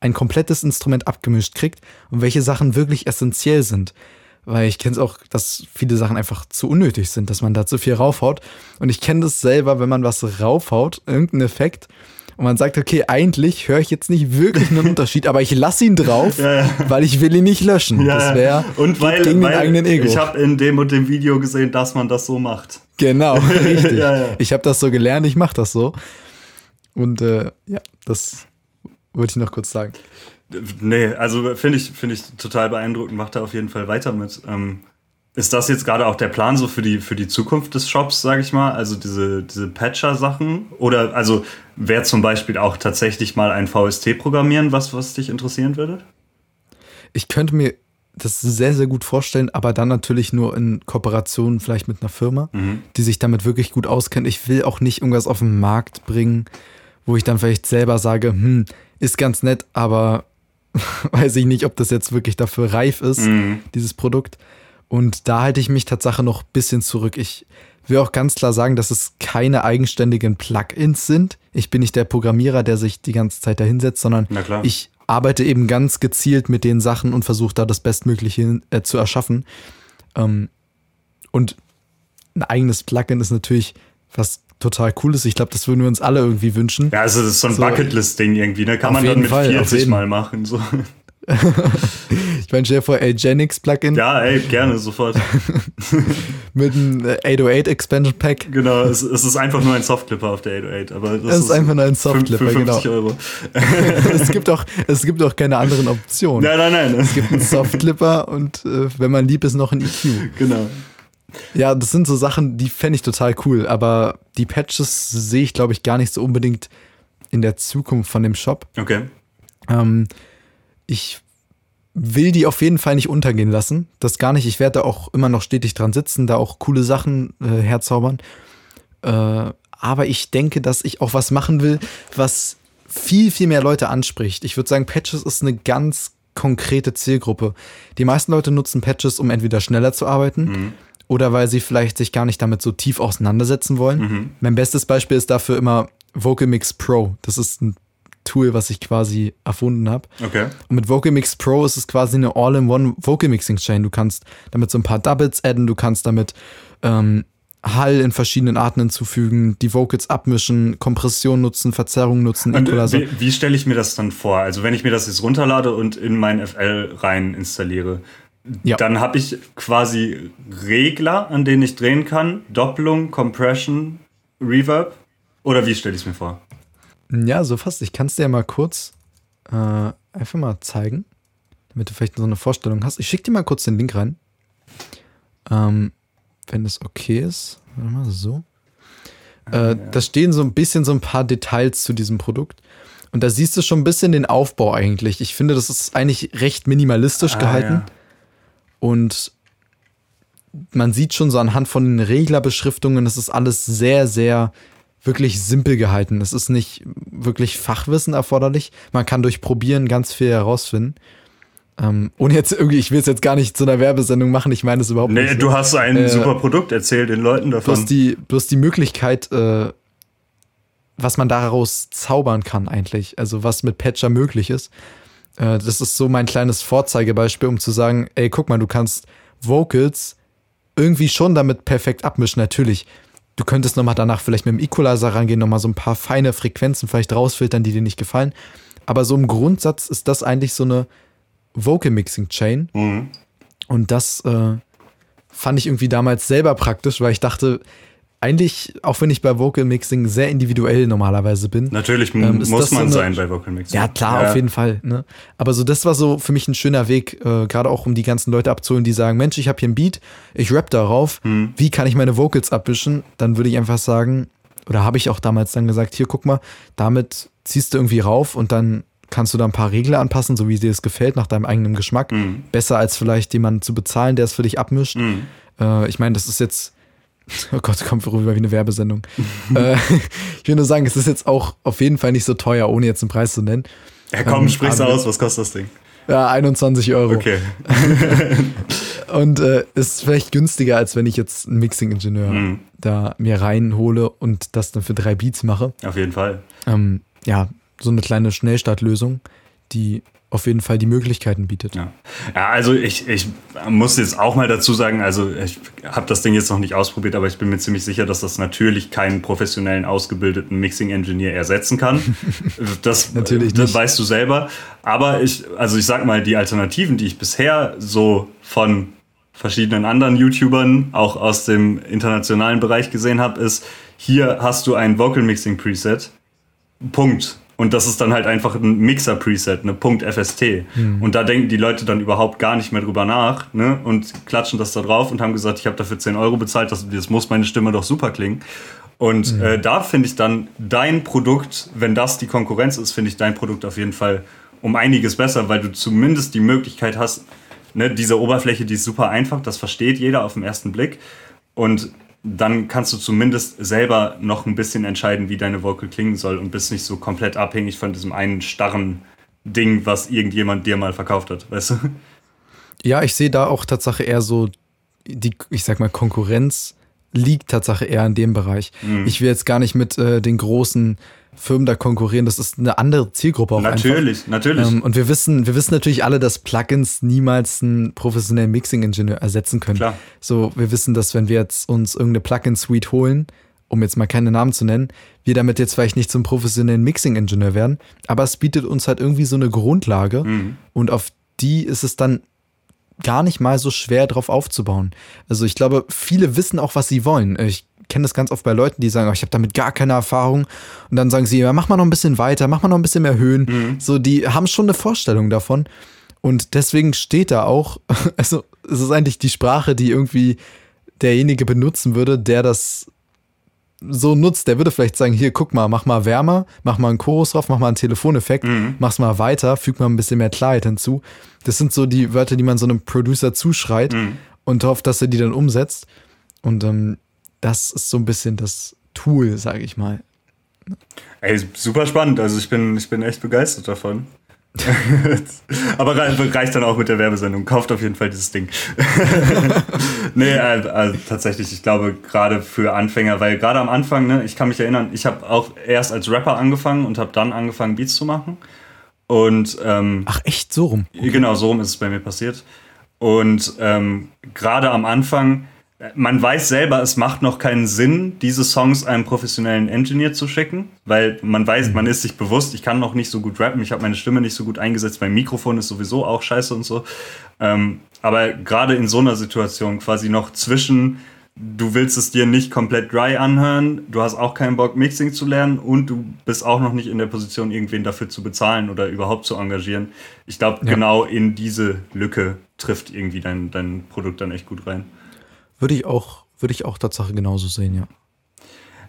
ein komplettes Instrument abgemischt kriegt und welche Sachen wirklich essentiell sind. Weil ich kenne es auch, dass viele Sachen einfach zu unnötig sind, dass man da zu viel raufhaut. Und ich kenne das selber, wenn man was raufhaut, irgendeinen Effekt, und man sagt, okay, eigentlich höre ich jetzt nicht wirklich einen Unterschied, aber ich lasse ihn drauf, ja, ja. weil ich will ihn nicht löschen. Ja, das wäre gegen weil den eigenen Ego. Ich habe in dem und dem Video gesehen, dass man das so macht. Genau, richtig. Ich habe das so gelernt, ich mache das so. Und äh, ja, das wollte ich noch kurz sagen. Nee, also finde ich, find ich total beeindruckend, macht er auf jeden Fall weiter mit. Ähm, ist das jetzt gerade auch der Plan so für die, für die Zukunft des Shops, sage ich mal? Also diese, diese Patcher-Sachen? Oder also wäre zum Beispiel auch tatsächlich mal ein VST programmieren, was, was dich interessieren würde? Ich könnte mir das sehr, sehr gut vorstellen, aber dann natürlich nur in Kooperation vielleicht mit einer Firma, mhm. die sich damit wirklich gut auskennt. Ich will auch nicht irgendwas auf den Markt bringen, wo ich dann vielleicht selber sage, hm, ist ganz nett, aber weiß ich nicht, ob das jetzt wirklich dafür reif ist, mhm. dieses Produkt. Und da halte ich mich tatsächlich noch ein bisschen zurück. Ich will auch ganz klar sagen, dass es keine eigenständigen Plugins sind. Ich bin nicht der Programmierer, der sich die ganze Zeit dahinsetzt, sondern ich arbeite eben ganz gezielt mit den Sachen und versuche da das Bestmögliche äh, zu erschaffen. Ähm, und ein eigenes Plugin ist natürlich was total Cooles. Ich glaube, das würden wir uns alle irgendwie wünschen. Ja, also das ist so ein so, Bucketlist-Ding irgendwie, ne? Kann man dann mit Fall, 40 Mal machen. So. ich meine, stell dir vor, Agenix Plugin. Ja, ey, gerne, sofort. Mit einem 808 Expansion Pack. Genau, es, es, ist einfach nur ein Softclipper auf der 808, aber das es ist, ist einfach nur ein Softclipper, 50 genau. Euro. es, gibt auch, es gibt auch keine anderen Optionen. Nein, nein, nein. Es gibt einen Softclipper und äh, wenn man lieb ist, noch ein EQ. Genau. Ja, das sind so Sachen, die fände ich total cool, aber die Patches sehe ich, glaube ich, gar nicht so unbedingt in der Zukunft von dem Shop. Okay. Ähm, ich will die auf jeden Fall nicht untergehen lassen. Das gar nicht. Ich werde da auch immer noch stetig dran sitzen, da auch coole Sachen äh, herzaubern. Äh, aber ich denke, dass ich auch was machen will, was viel, viel mehr Leute anspricht. Ich würde sagen, Patches ist eine ganz konkrete Zielgruppe. Die meisten Leute nutzen Patches, um entweder schneller zu arbeiten mhm. Oder weil sie vielleicht sich gar nicht damit so tief auseinandersetzen wollen. Mhm. Mein bestes Beispiel ist dafür immer Vocal Mix Pro. Das ist ein Tool, was ich quasi erfunden habe. Okay. Und mit Vocal Mix Pro ist es quasi eine All-in-One Vocal Mixing Chain. Du kannst damit so ein paar Doubles adden, du kannst damit ähm, Hall in verschiedenen Arten hinzufügen, die Vocals abmischen, Kompression nutzen, Verzerrung nutzen, und, Equalizer. Wie, wie stelle ich mir das dann vor? Also wenn ich mir das jetzt runterlade und in mein FL rein installiere, ja. dann habe ich quasi Regler, an denen ich drehen kann, Doppelung, Compression, Reverb. Oder wie stelle ich es mir vor? Ja, so fast. Ich kann es dir mal kurz äh, einfach mal zeigen, damit du vielleicht so eine Vorstellung hast. Ich schicke dir mal kurz den Link rein. Ähm, wenn es okay ist. Warte mal, so. Äh, ja. Da stehen so ein bisschen so ein paar Details zu diesem Produkt. Und da siehst du schon ein bisschen den Aufbau eigentlich. Ich finde, das ist eigentlich recht minimalistisch ah, gehalten. Ja. Und man sieht schon so anhand von den Reglerbeschriftungen, es ist alles sehr, sehr wirklich simpel gehalten. Es ist nicht wirklich Fachwissen erforderlich. Man kann durch Probieren ganz viel herausfinden. Ähm, ohne jetzt irgendwie, ich will es jetzt gar nicht zu einer Werbesendung machen, ich meine es überhaupt nee, nicht. Nee, du hast ein äh, super Produkt, erzähl den Leuten davon. Bloß die, bloß die Möglichkeit, äh, was man daraus zaubern kann eigentlich, also was mit Patcher möglich ist. Äh, das ist so mein kleines Vorzeigebeispiel, um zu sagen, ey, guck mal, du kannst Vocals irgendwie schon damit perfekt abmischen, natürlich. Du könntest nochmal danach vielleicht mit dem Equalizer rangehen, nochmal so ein paar feine Frequenzen vielleicht rausfiltern, die dir nicht gefallen. Aber so im Grundsatz ist das eigentlich so eine Vocal Mixing Chain. Mhm. Und das äh, fand ich irgendwie damals selber praktisch, weil ich dachte, eigentlich, auch wenn ich bei Vocal Mixing sehr individuell normalerweise bin. Natürlich ähm, muss man so sein bei Vocal Mixing. Ja, klar, ja. auf jeden Fall. Ne? Aber so, das war so für mich ein schöner Weg, äh, gerade auch um die ganzen Leute abzuholen, die sagen, Mensch, ich habe hier ein Beat, ich rap darauf, hm. wie kann ich meine Vocals abwischen? Dann würde ich einfach sagen, oder habe ich auch damals dann gesagt, hier, guck mal, damit ziehst du irgendwie rauf und dann kannst du da ein paar Regler anpassen, so wie dir es gefällt, nach deinem eigenen Geschmack. Mhm. Besser als vielleicht jemanden zu bezahlen, der es für dich abmischt. Mhm. Äh, ich meine, das ist jetzt, oh Gott, kommt rüber wie eine Werbesendung. äh, ich will nur sagen, es ist jetzt auch auf jeden Fall nicht so teuer, ohne jetzt einen Preis zu nennen. Ja, komm, ähm, sprich's aus, was kostet das Ding? Ja, 21 Euro. Okay. und äh, ist vielleicht günstiger, als wenn ich jetzt einen Mixing-Ingenieur mhm. da mir reinhole und das dann für drei Beats mache. Auf jeden Fall. Ähm, ja, so eine kleine Schnellstartlösung, die auf jeden Fall die Möglichkeiten bietet. Ja, ja also ich, ich muss jetzt auch mal dazu sagen, also ich habe das Ding jetzt noch nicht ausprobiert, aber ich bin mir ziemlich sicher, dass das natürlich keinen professionellen, ausgebildeten Mixing-Engineer ersetzen kann. Das, natürlich das nicht. weißt du selber. Aber ich, also ich sag mal, die Alternativen, die ich bisher so von verschiedenen anderen YouTubern, auch aus dem internationalen Bereich gesehen habe, ist, hier hast du ein Vocal Mixing Preset. Punkt. Und das ist dann halt einfach ein Mixer-Preset, eine .fst. Mhm. Und da denken die Leute dann überhaupt gar nicht mehr drüber nach ne? und klatschen das da drauf und haben gesagt, ich habe dafür 10 Euro bezahlt, das, das muss meine Stimme doch super klingen. Und mhm. äh, da finde ich dann dein Produkt, wenn das die Konkurrenz ist, finde ich dein Produkt auf jeden Fall um einiges besser, weil du zumindest die Möglichkeit hast, ne, diese Oberfläche, die ist super einfach, das versteht jeder auf den ersten Blick. Und dann kannst du zumindest selber noch ein bisschen entscheiden, wie deine Vocal klingen soll und bist nicht so komplett abhängig von diesem einen starren Ding, was irgendjemand dir mal verkauft hat, weißt du? Ja, ich sehe da auch Tatsache eher so die, ich sag mal, Konkurrenz liegt Tatsache eher in dem Bereich. Mhm. Ich will jetzt gar nicht mit äh, den großen Firmen da konkurrieren. Das ist eine andere Zielgruppe auch Natürlich, einfach. natürlich. Ähm, und wir wissen, wir wissen natürlich alle, dass Plugins niemals einen professionellen Mixing-Ingenieur ersetzen können. Klar. So, wir wissen, dass wenn wir jetzt uns irgendeine Plugin-Suite holen, um jetzt mal keine Namen zu nennen, wir damit jetzt vielleicht nicht zum professionellen Mixing-Ingenieur werden, aber es bietet uns halt irgendwie so eine Grundlage mhm. und auf die ist es dann gar nicht mal so schwer drauf aufzubauen. Also ich glaube, viele wissen auch, was sie wollen. Ich kenne das ganz oft bei Leuten, die sagen, oh, ich habe damit gar keine Erfahrung. Und dann sagen sie, ja, mach mal noch ein bisschen weiter, mach mal noch ein bisschen mehr Höhen. Mhm. So, die haben schon eine Vorstellung davon. Und deswegen steht da auch, also es ist eigentlich die Sprache, die irgendwie derjenige benutzen würde, der das so nutzt, der würde vielleicht sagen, hier, guck mal, mach mal wärmer, mach mal einen Chorus drauf, mach mal einen Telefoneffekt, mhm. mach's mal weiter, füg mal ein bisschen mehr Klarheit hinzu. Das sind so die Wörter, die man so einem Producer zuschreit mhm. und hofft, dass er die dann umsetzt. Und ähm, das ist so ein bisschen das Tool, sage ich mal. Ey, super spannend. Also ich bin, ich bin echt begeistert davon. Aber reicht dann auch mit der Werbesendung. Kauft auf jeden Fall dieses Ding. nee, also, tatsächlich, ich glaube, gerade für Anfänger, weil gerade am Anfang, ne, ich kann mich erinnern, ich habe auch erst als Rapper angefangen und habe dann angefangen, Beats zu machen. Und ähm, Ach, echt so rum? Okay. Genau, so rum ist es bei mir passiert. Und ähm, gerade am Anfang man weiß selber, es macht noch keinen Sinn, diese Songs einem professionellen Engineer zu schicken, weil man weiß, man ist sich bewusst, ich kann noch nicht so gut rappen, ich habe meine Stimme nicht so gut eingesetzt, mein Mikrofon ist sowieso auch scheiße und so. Ähm, aber gerade in so einer Situation quasi noch zwischen, du willst es dir nicht komplett dry anhören, du hast auch keinen Bock, Mixing zu lernen und du bist auch noch nicht in der Position, irgendwen dafür zu bezahlen oder überhaupt zu engagieren. Ich glaube, ja. genau in diese Lücke trifft irgendwie dein, dein Produkt dann echt gut rein. Würde ich auch, würde ich auch Tatsache genauso sehen, ja.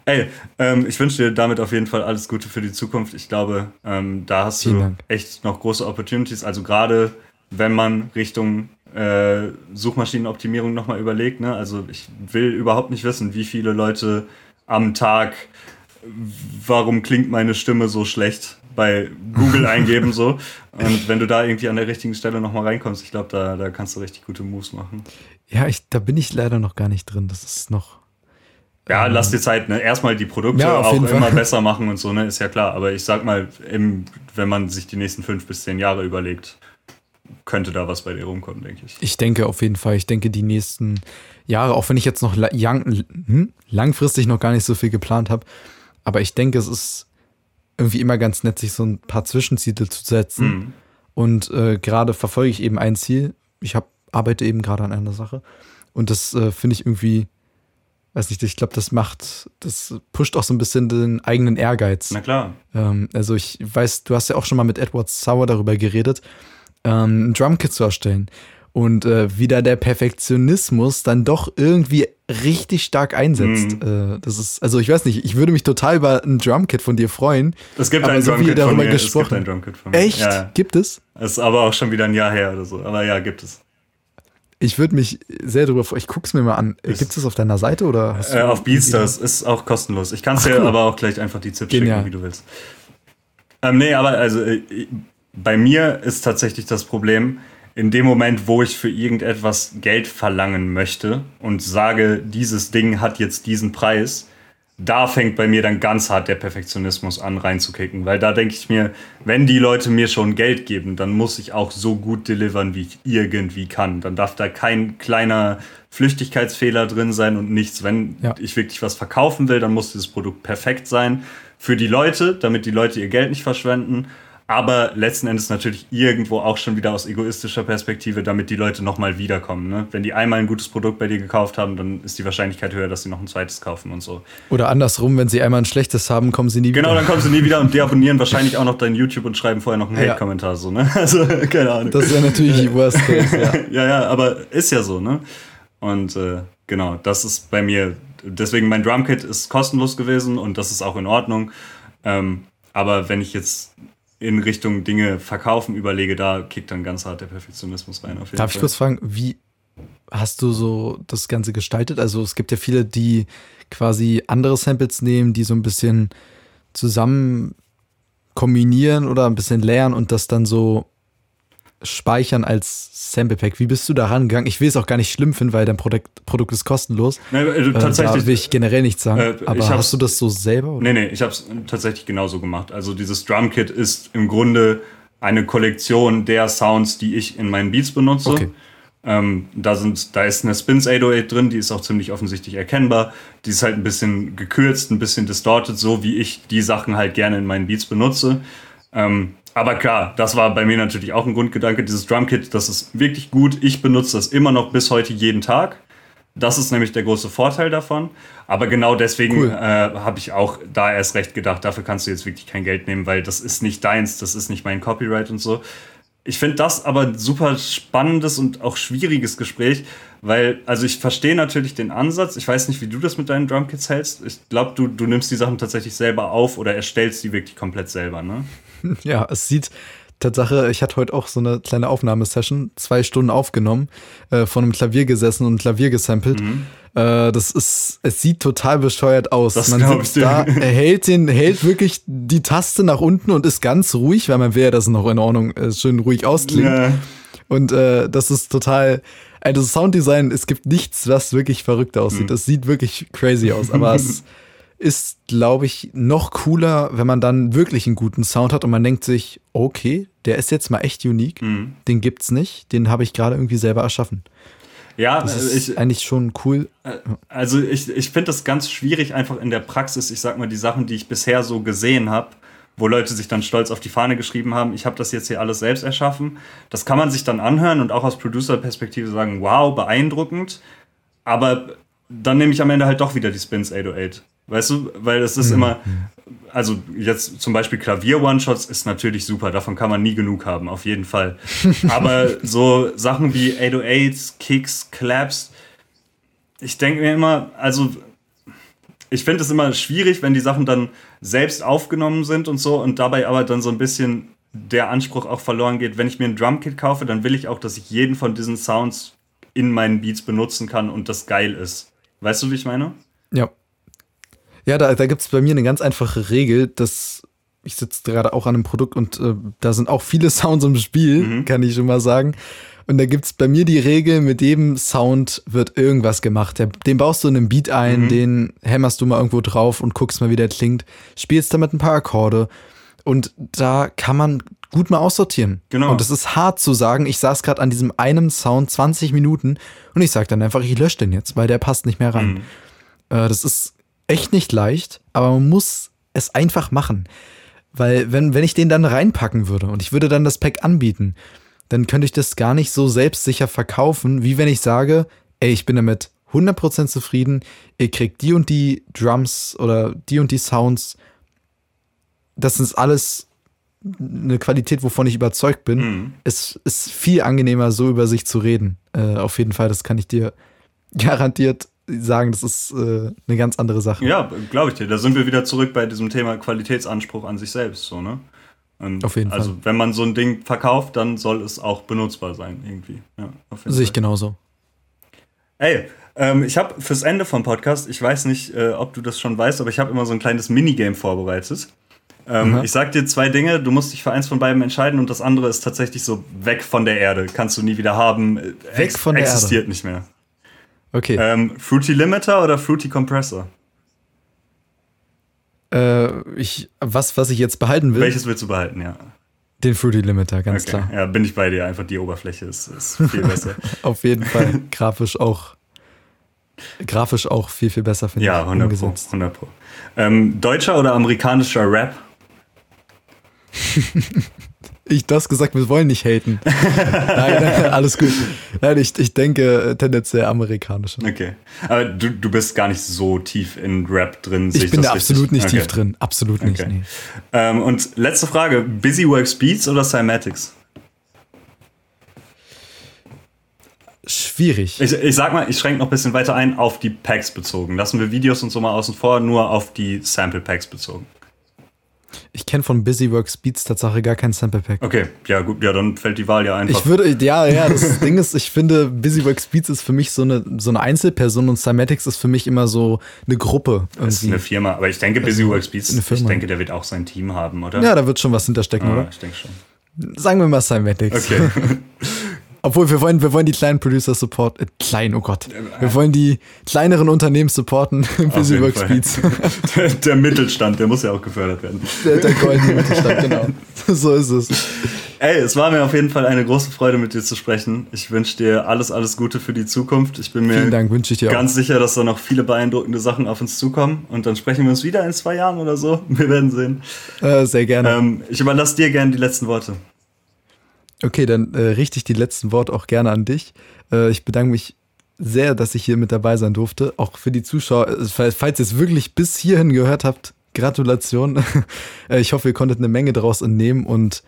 Ey, ähm, ich wünsche dir damit auf jeden Fall alles Gute für die Zukunft. Ich glaube, ähm, da hast Vielen du Dank. echt noch große Opportunities. Also gerade wenn man Richtung äh, Suchmaschinenoptimierung nochmal überlegt. Ne? Also ich will überhaupt nicht wissen, wie viele Leute am Tag, warum klingt meine Stimme so schlecht, bei Google eingeben so. Und wenn du da irgendwie an der richtigen Stelle nochmal reinkommst, ich glaube, da, da kannst du richtig gute Moves machen. Ja, ich, da bin ich leider noch gar nicht drin. Das ist noch. Ja, ähm, lass dir Zeit, ne? Erstmal die Produkte ja, auch immer Fall. besser machen und so, ne? Ist ja klar. Aber ich sag mal, im, wenn man sich die nächsten fünf bis zehn Jahre überlegt, könnte da was bei dir rumkommen, denke ich. Ich denke auf jeden Fall. Ich denke, die nächsten Jahre, auch wenn ich jetzt noch lang, hm, langfristig noch gar nicht so viel geplant habe, aber ich denke, es ist irgendwie immer ganz nett, sich so ein paar Zwischenziele zu setzen. Mhm. Und äh, gerade verfolge ich eben ein Ziel. Ich habe arbeite eben gerade an einer Sache. Und das äh, finde ich irgendwie, weiß nicht, ich glaube, das macht, das pusht auch so ein bisschen den eigenen Ehrgeiz. Na klar. Ähm, also ich weiß, du hast ja auch schon mal mit Edward Sauer darüber geredet, ähm, ein Drumkit zu erstellen. Und äh, wie da der Perfektionismus dann doch irgendwie richtig stark einsetzt. Mhm. Äh, das ist, also ich weiß nicht, ich würde mich total über ein Drumkit von dir freuen. Es gibt ein so Drumkit von mir. Gesprochen. Es gibt ein Drumkit von mir. Echt? Ja. Gibt es? Es ist aber auch schon wieder ein Jahr her oder so. Aber ja, gibt es. Ich würde mich sehr darüber freuen. Ich gucke es mir mal an. Gibt es das auf deiner Seite oder äh, Auf Beatstars ist auch kostenlos. Ich kann es dir cool. aber auch gleich einfach die Tipps schicken, wie du willst. Ähm, nee, aber also äh, bei mir ist tatsächlich das Problem, in dem Moment, wo ich für irgendetwas Geld verlangen möchte und sage, dieses Ding hat jetzt diesen Preis, da fängt bei mir dann ganz hart der Perfektionismus an reinzukicken, weil da denke ich mir, wenn die Leute mir schon Geld geben, dann muss ich auch so gut delivern, wie ich irgendwie kann. Dann darf da kein kleiner Flüchtigkeitsfehler drin sein und nichts. Wenn ja. ich wirklich was verkaufen will, dann muss dieses Produkt perfekt sein für die Leute, damit die Leute ihr Geld nicht verschwenden aber letzten Endes natürlich irgendwo auch schon wieder aus egoistischer Perspektive, damit die Leute nochmal wiederkommen. Ne? Wenn die einmal ein gutes Produkt bei dir gekauft haben, dann ist die Wahrscheinlichkeit höher, dass sie noch ein zweites kaufen und so. Oder andersrum, wenn sie einmal ein schlechtes haben, kommen sie nie genau, wieder. Genau, dann kommen sie nie wieder und deabonnieren wahrscheinlich auch noch dein YouTube und schreiben vorher noch einen ja. Hate-Kommentar. So, ne? Also, keine Ahnung. Das ist ja natürlich Worst Case, ja. ja, ja, aber ist ja so, ne? Und äh, genau, das ist bei mir, deswegen mein Drumkit ist kostenlos gewesen und das ist auch in Ordnung. Ähm, aber wenn ich jetzt in Richtung Dinge verkaufen überlege, da kickt dann ganz hart der Perfektionismus rein. Darf Fall. ich kurz fragen, wie hast du so das Ganze gestaltet? Also es gibt ja viele, die quasi andere Samples nehmen, die so ein bisschen zusammen kombinieren oder ein bisschen lernen und das dann so speichern als Sample Pack. Wie bist du da rangegangen? Ich will es auch gar nicht schlimm finden, weil dein Produkt, Produkt ist kostenlos. Nee, äh, tatsächlich. Da will ich generell nichts sagen. Äh, aber hast du das so selber? Oder? Nee, nee, ich habe es tatsächlich genauso gemacht. Also dieses Drum Kit ist im Grunde eine Kollektion der Sounds, die ich in meinen Beats benutze. Okay. Ähm, da, sind, da ist eine Spins 808 drin, die ist auch ziemlich offensichtlich erkennbar. Die ist halt ein bisschen gekürzt, ein bisschen distorted, so wie ich die Sachen halt gerne in meinen Beats benutze. Ähm, aber klar, das war bei mir natürlich auch ein Grundgedanke. Dieses Drumkit, das ist wirklich gut. Ich benutze das immer noch bis heute jeden Tag. Das ist nämlich der große Vorteil davon. Aber genau deswegen cool. äh, habe ich auch da erst recht gedacht, dafür kannst du jetzt wirklich kein Geld nehmen, weil das ist nicht deins, das ist nicht mein Copyright und so. Ich finde das aber ein super spannendes und auch schwieriges Gespräch, weil, also ich verstehe natürlich den Ansatz. Ich weiß nicht, wie du das mit deinen Drumkits hältst. Ich glaube, du, du nimmst die Sachen tatsächlich selber auf oder erstellst die wirklich komplett selber, ne? ja, es sieht Tatsache, ich hatte heute auch so eine kleine Aufnahmesession, zwei Stunden aufgenommen, äh, von einem Klavier gesessen und Klavier gesampelt. Mhm. Äh, das ist, es sieht total bescheuert aus. Das man sitzt da, er hält den, hält wirklich die Taste nach unten und ist ganz ruhig, weil man will ja, dass es noch in Ordnung, äh, schön ruhig ausklingt. Ja. Und äh, das ist total, also Sounddesign, es gibt nichts, was wirklich verrückt aussieht. Mhm. Das sieht wirklich crazy aus, aber es ist, glaube ich, noch cooler, wenn man dann wirklich einen guten Sound hat und man denkt sich, okay, der ist jetzt mal echt unique, mhm. den gibt's nicht, den habe ich gerade irgendwie selber erschaffen. Ja, das ist ich, eigentlich schon cool. Äh, also ich, ich finde das ganz schwierig, einfach in der Praxis, ich sag mal, die Sachen, die ich bisher so gesehen habe, wo Leute sich dann stolz auf die Fahne geschrieben haben, ich habe das jetzt hier alles selbst erschaffen. Das kann man sich dann anhören und auch aus Producer-Perspektive sagen, wow, beeindruckend. Aber dann nehme ich am Ende halt doch wieder die Spins 808. Weißt du, weil es ist mhm. immer, also jetzt zum Beispiel Klavier-One-Shots ist natürlich super, davon kann man nie genug haben, auf jeden Fall. Aber so Sachen wie 808s, Kicks, Claps, ich denke mir immer, also ich finde es immer schwierig, wenn die Sachen dann selbst aufgenommen sind und so und dabei aber dann so ein bisschen der Anspruch auch verloren geht. Wenn ich mir ein Drumkit kaufe, dann will ich auch, dass ich jeden von diesen Sounds in meinen Beats benutzen kann und das geil ist. Weißt du, wie ich meine? Ja, ja, da, da gibt es bei mir eine ganz einfache Regel, dass ich sitze gerade auch an einem Produkt und äh, da sind auch viele Sounds im Spiel, mhm. kann ich schon mal sagen. Und da gibt es bei mir die Regel, mit jedem Sound wird irgendwas gemacht. Den baust du in einem Beat ein, mhm. den hämmerst du mal irgendwo drauf und guckst mal, wie der klingt, spielst damit ein paar Akkorde. Und da kann man gut mal aussortieren. Genau. Und es ist hart zu sagen, ich saß gerade an diesem einen Sound 20 Minuten und ich sage dann einfach, ich lösche den jetzt, weil der passt nicht mehr rein. Mhm. Äh, das ist echt nicht leicht, aber man muss es einfach machen. Weil, wenn, wenn ich den dann reinpacken würde und ich würde dann das Pack anbieten, dann könnte ich das gar nicht so selbstsicher verkaufen, wie wenn ich sage, ey, ich bin damit 100% zufrieden, ihr kriegt die und die Drums oder die und die Sounds. Das ist alles eine Qualität, wovon ich überzeugt bin. Mhm. Es ist viel angenehmer, so über sich zu reden. Äh, auf jeden Fall, das kann ich dir garantiert sagen, das ist äh, eine ganz andere Sache. Ja, glaube ich dir. Da sind wir wieder zurück bei diesem Thema Qualitätsanspruch an sich selbst, so, ne? Und auf jeden also, Fall. wenn man so ein Ding verkauft, dann soll es auch benutzbar sein, irgendwie. Ja, Sehe ich genauso. Ey, ähm, ich habe fürs Ende vom Podcast, ich weiß nicht, äh, ob du das schon weißt, aber ich habe immer so ein kleines Minigame vorbereitet. Ähm, ich sag dir zwei Dinge, du musst dich für eins von beiden entscheiden und das andere ist tatsächlich so weg von der Erde. Kannst du nie wieder haben. Weg Ex von der existiert Erde. nicht mehr. Okay. Ähm, Fruity Limiter oder Fruity Compressor? Äh, ich, was, was ich jetzt behalten will. Welches willst du behalten, ja? Den Fruity Limiter, ganz okay. klar. Ja, bin ich bei dir. Einfach die Oberfläche ist, ist viel besser. Auf jeden Fall. Grafisch auch. Grafisch auch viel, viel besser, finde ja, ich. Ja, 100 umgesetzt. Pro. 100 Pro. Ähm, deutscher oder amerikanischer Rap? ich das gesagt, wir wollen nicht haten. nein, alles gut. Nein, ich, ich denke tendenziell amerikanischer. Okay. Aber du, du bist gar nicht so tief in Rap drin. Ich, ich bin da absolut nicht okay. tief drin. Absolut nicht. Okay. Nee. Ähm, und letzte Frage: Busy Works Beats oder Cymatics? Schwierig. Ich, ich sag mal, ich schränke noch ein bisschen weiter ein auf die Packs bezogen. Lassen wir Videos und so mal außen vor, nur auf die Sample Packs bezogen. Ich kenne von Busyworks Beats Tatsache gar kein Sample Pack. Okay, ja gut, ja, dann fällt die Wahl ja einfach. Ich würde, ja, ja, das Ding ist, ich finde, Busyworks Beats ist für mich so eine, so eine Einzelperson und Cymatics ist für mich immer so eine Gruppe. Irgendwie. Das ist eine Firma, aber ich denke, Busyworks Beats, ich denke, der wird auch sein Team haben, oder? Ja, da wird schon was hinterstecken, ah, oder? Ich denke schon. Sagen wir mal Cymatics. Okay. Obwohl, wir wollen, wir wollen die kleinen Producer support, äh, klein, oh Gott. Wir wollen die kleineren Unternehmen supporten im Busyworks Beats. Der, der, Mittelstand, der muss ja auch gefördert werden. Der, der goldene Mittelstand, genau. so ist es. Ey, es war mir auf jeden Fall eine große Freude, mit dir zu sprechen. Ich wünsche dir alles, alles Gute für die Zukunft. Ich bin mir Dank, ganz auch. sicher, dass da noch viele beeindruckende Sachen auf uns zukommen. Und dann sprechen wir uns wieder in zwei Jahren oder so. Wir werden sehen. Äh, sehr gerne. Ähm, ich überlasse dir gerne die letzten Worte. Okay, dann äh, richte ich die letzten Worte auch gerne an dich. Äh, ich bedanke mich sehr, dass ich hier mit dabei sein durfte. Auch für die Zuschauer, äh, falls ihr es wirklich bis hierhin gehört habt, Gratulation. Äh, ich hoffe, ihr konntet eine Menge daraus entnehmen und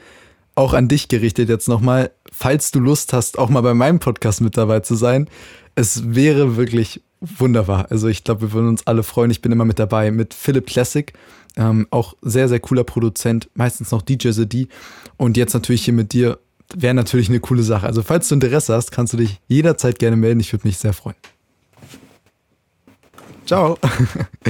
auch an dich gerichtet jetzt nochmal, falls du Lust hast, auch mal bei meinem Podcast mit dabei zu sein. Es wäre wirklich wunderbar. Also ich glaube, wir würden uns alle freuen. Ich bin immer mit dabei mit Philipp Classic, ähm, auch sehr, sehr cooler Produzent, meistens noch DJ The Und jetzt natürlich hier mit dir wäre natürlich eine coole Sache. Also falls du Interesse hast, kannst du dich jederzeit gerne melden. Ich würde mich sehr freuen. Ciao.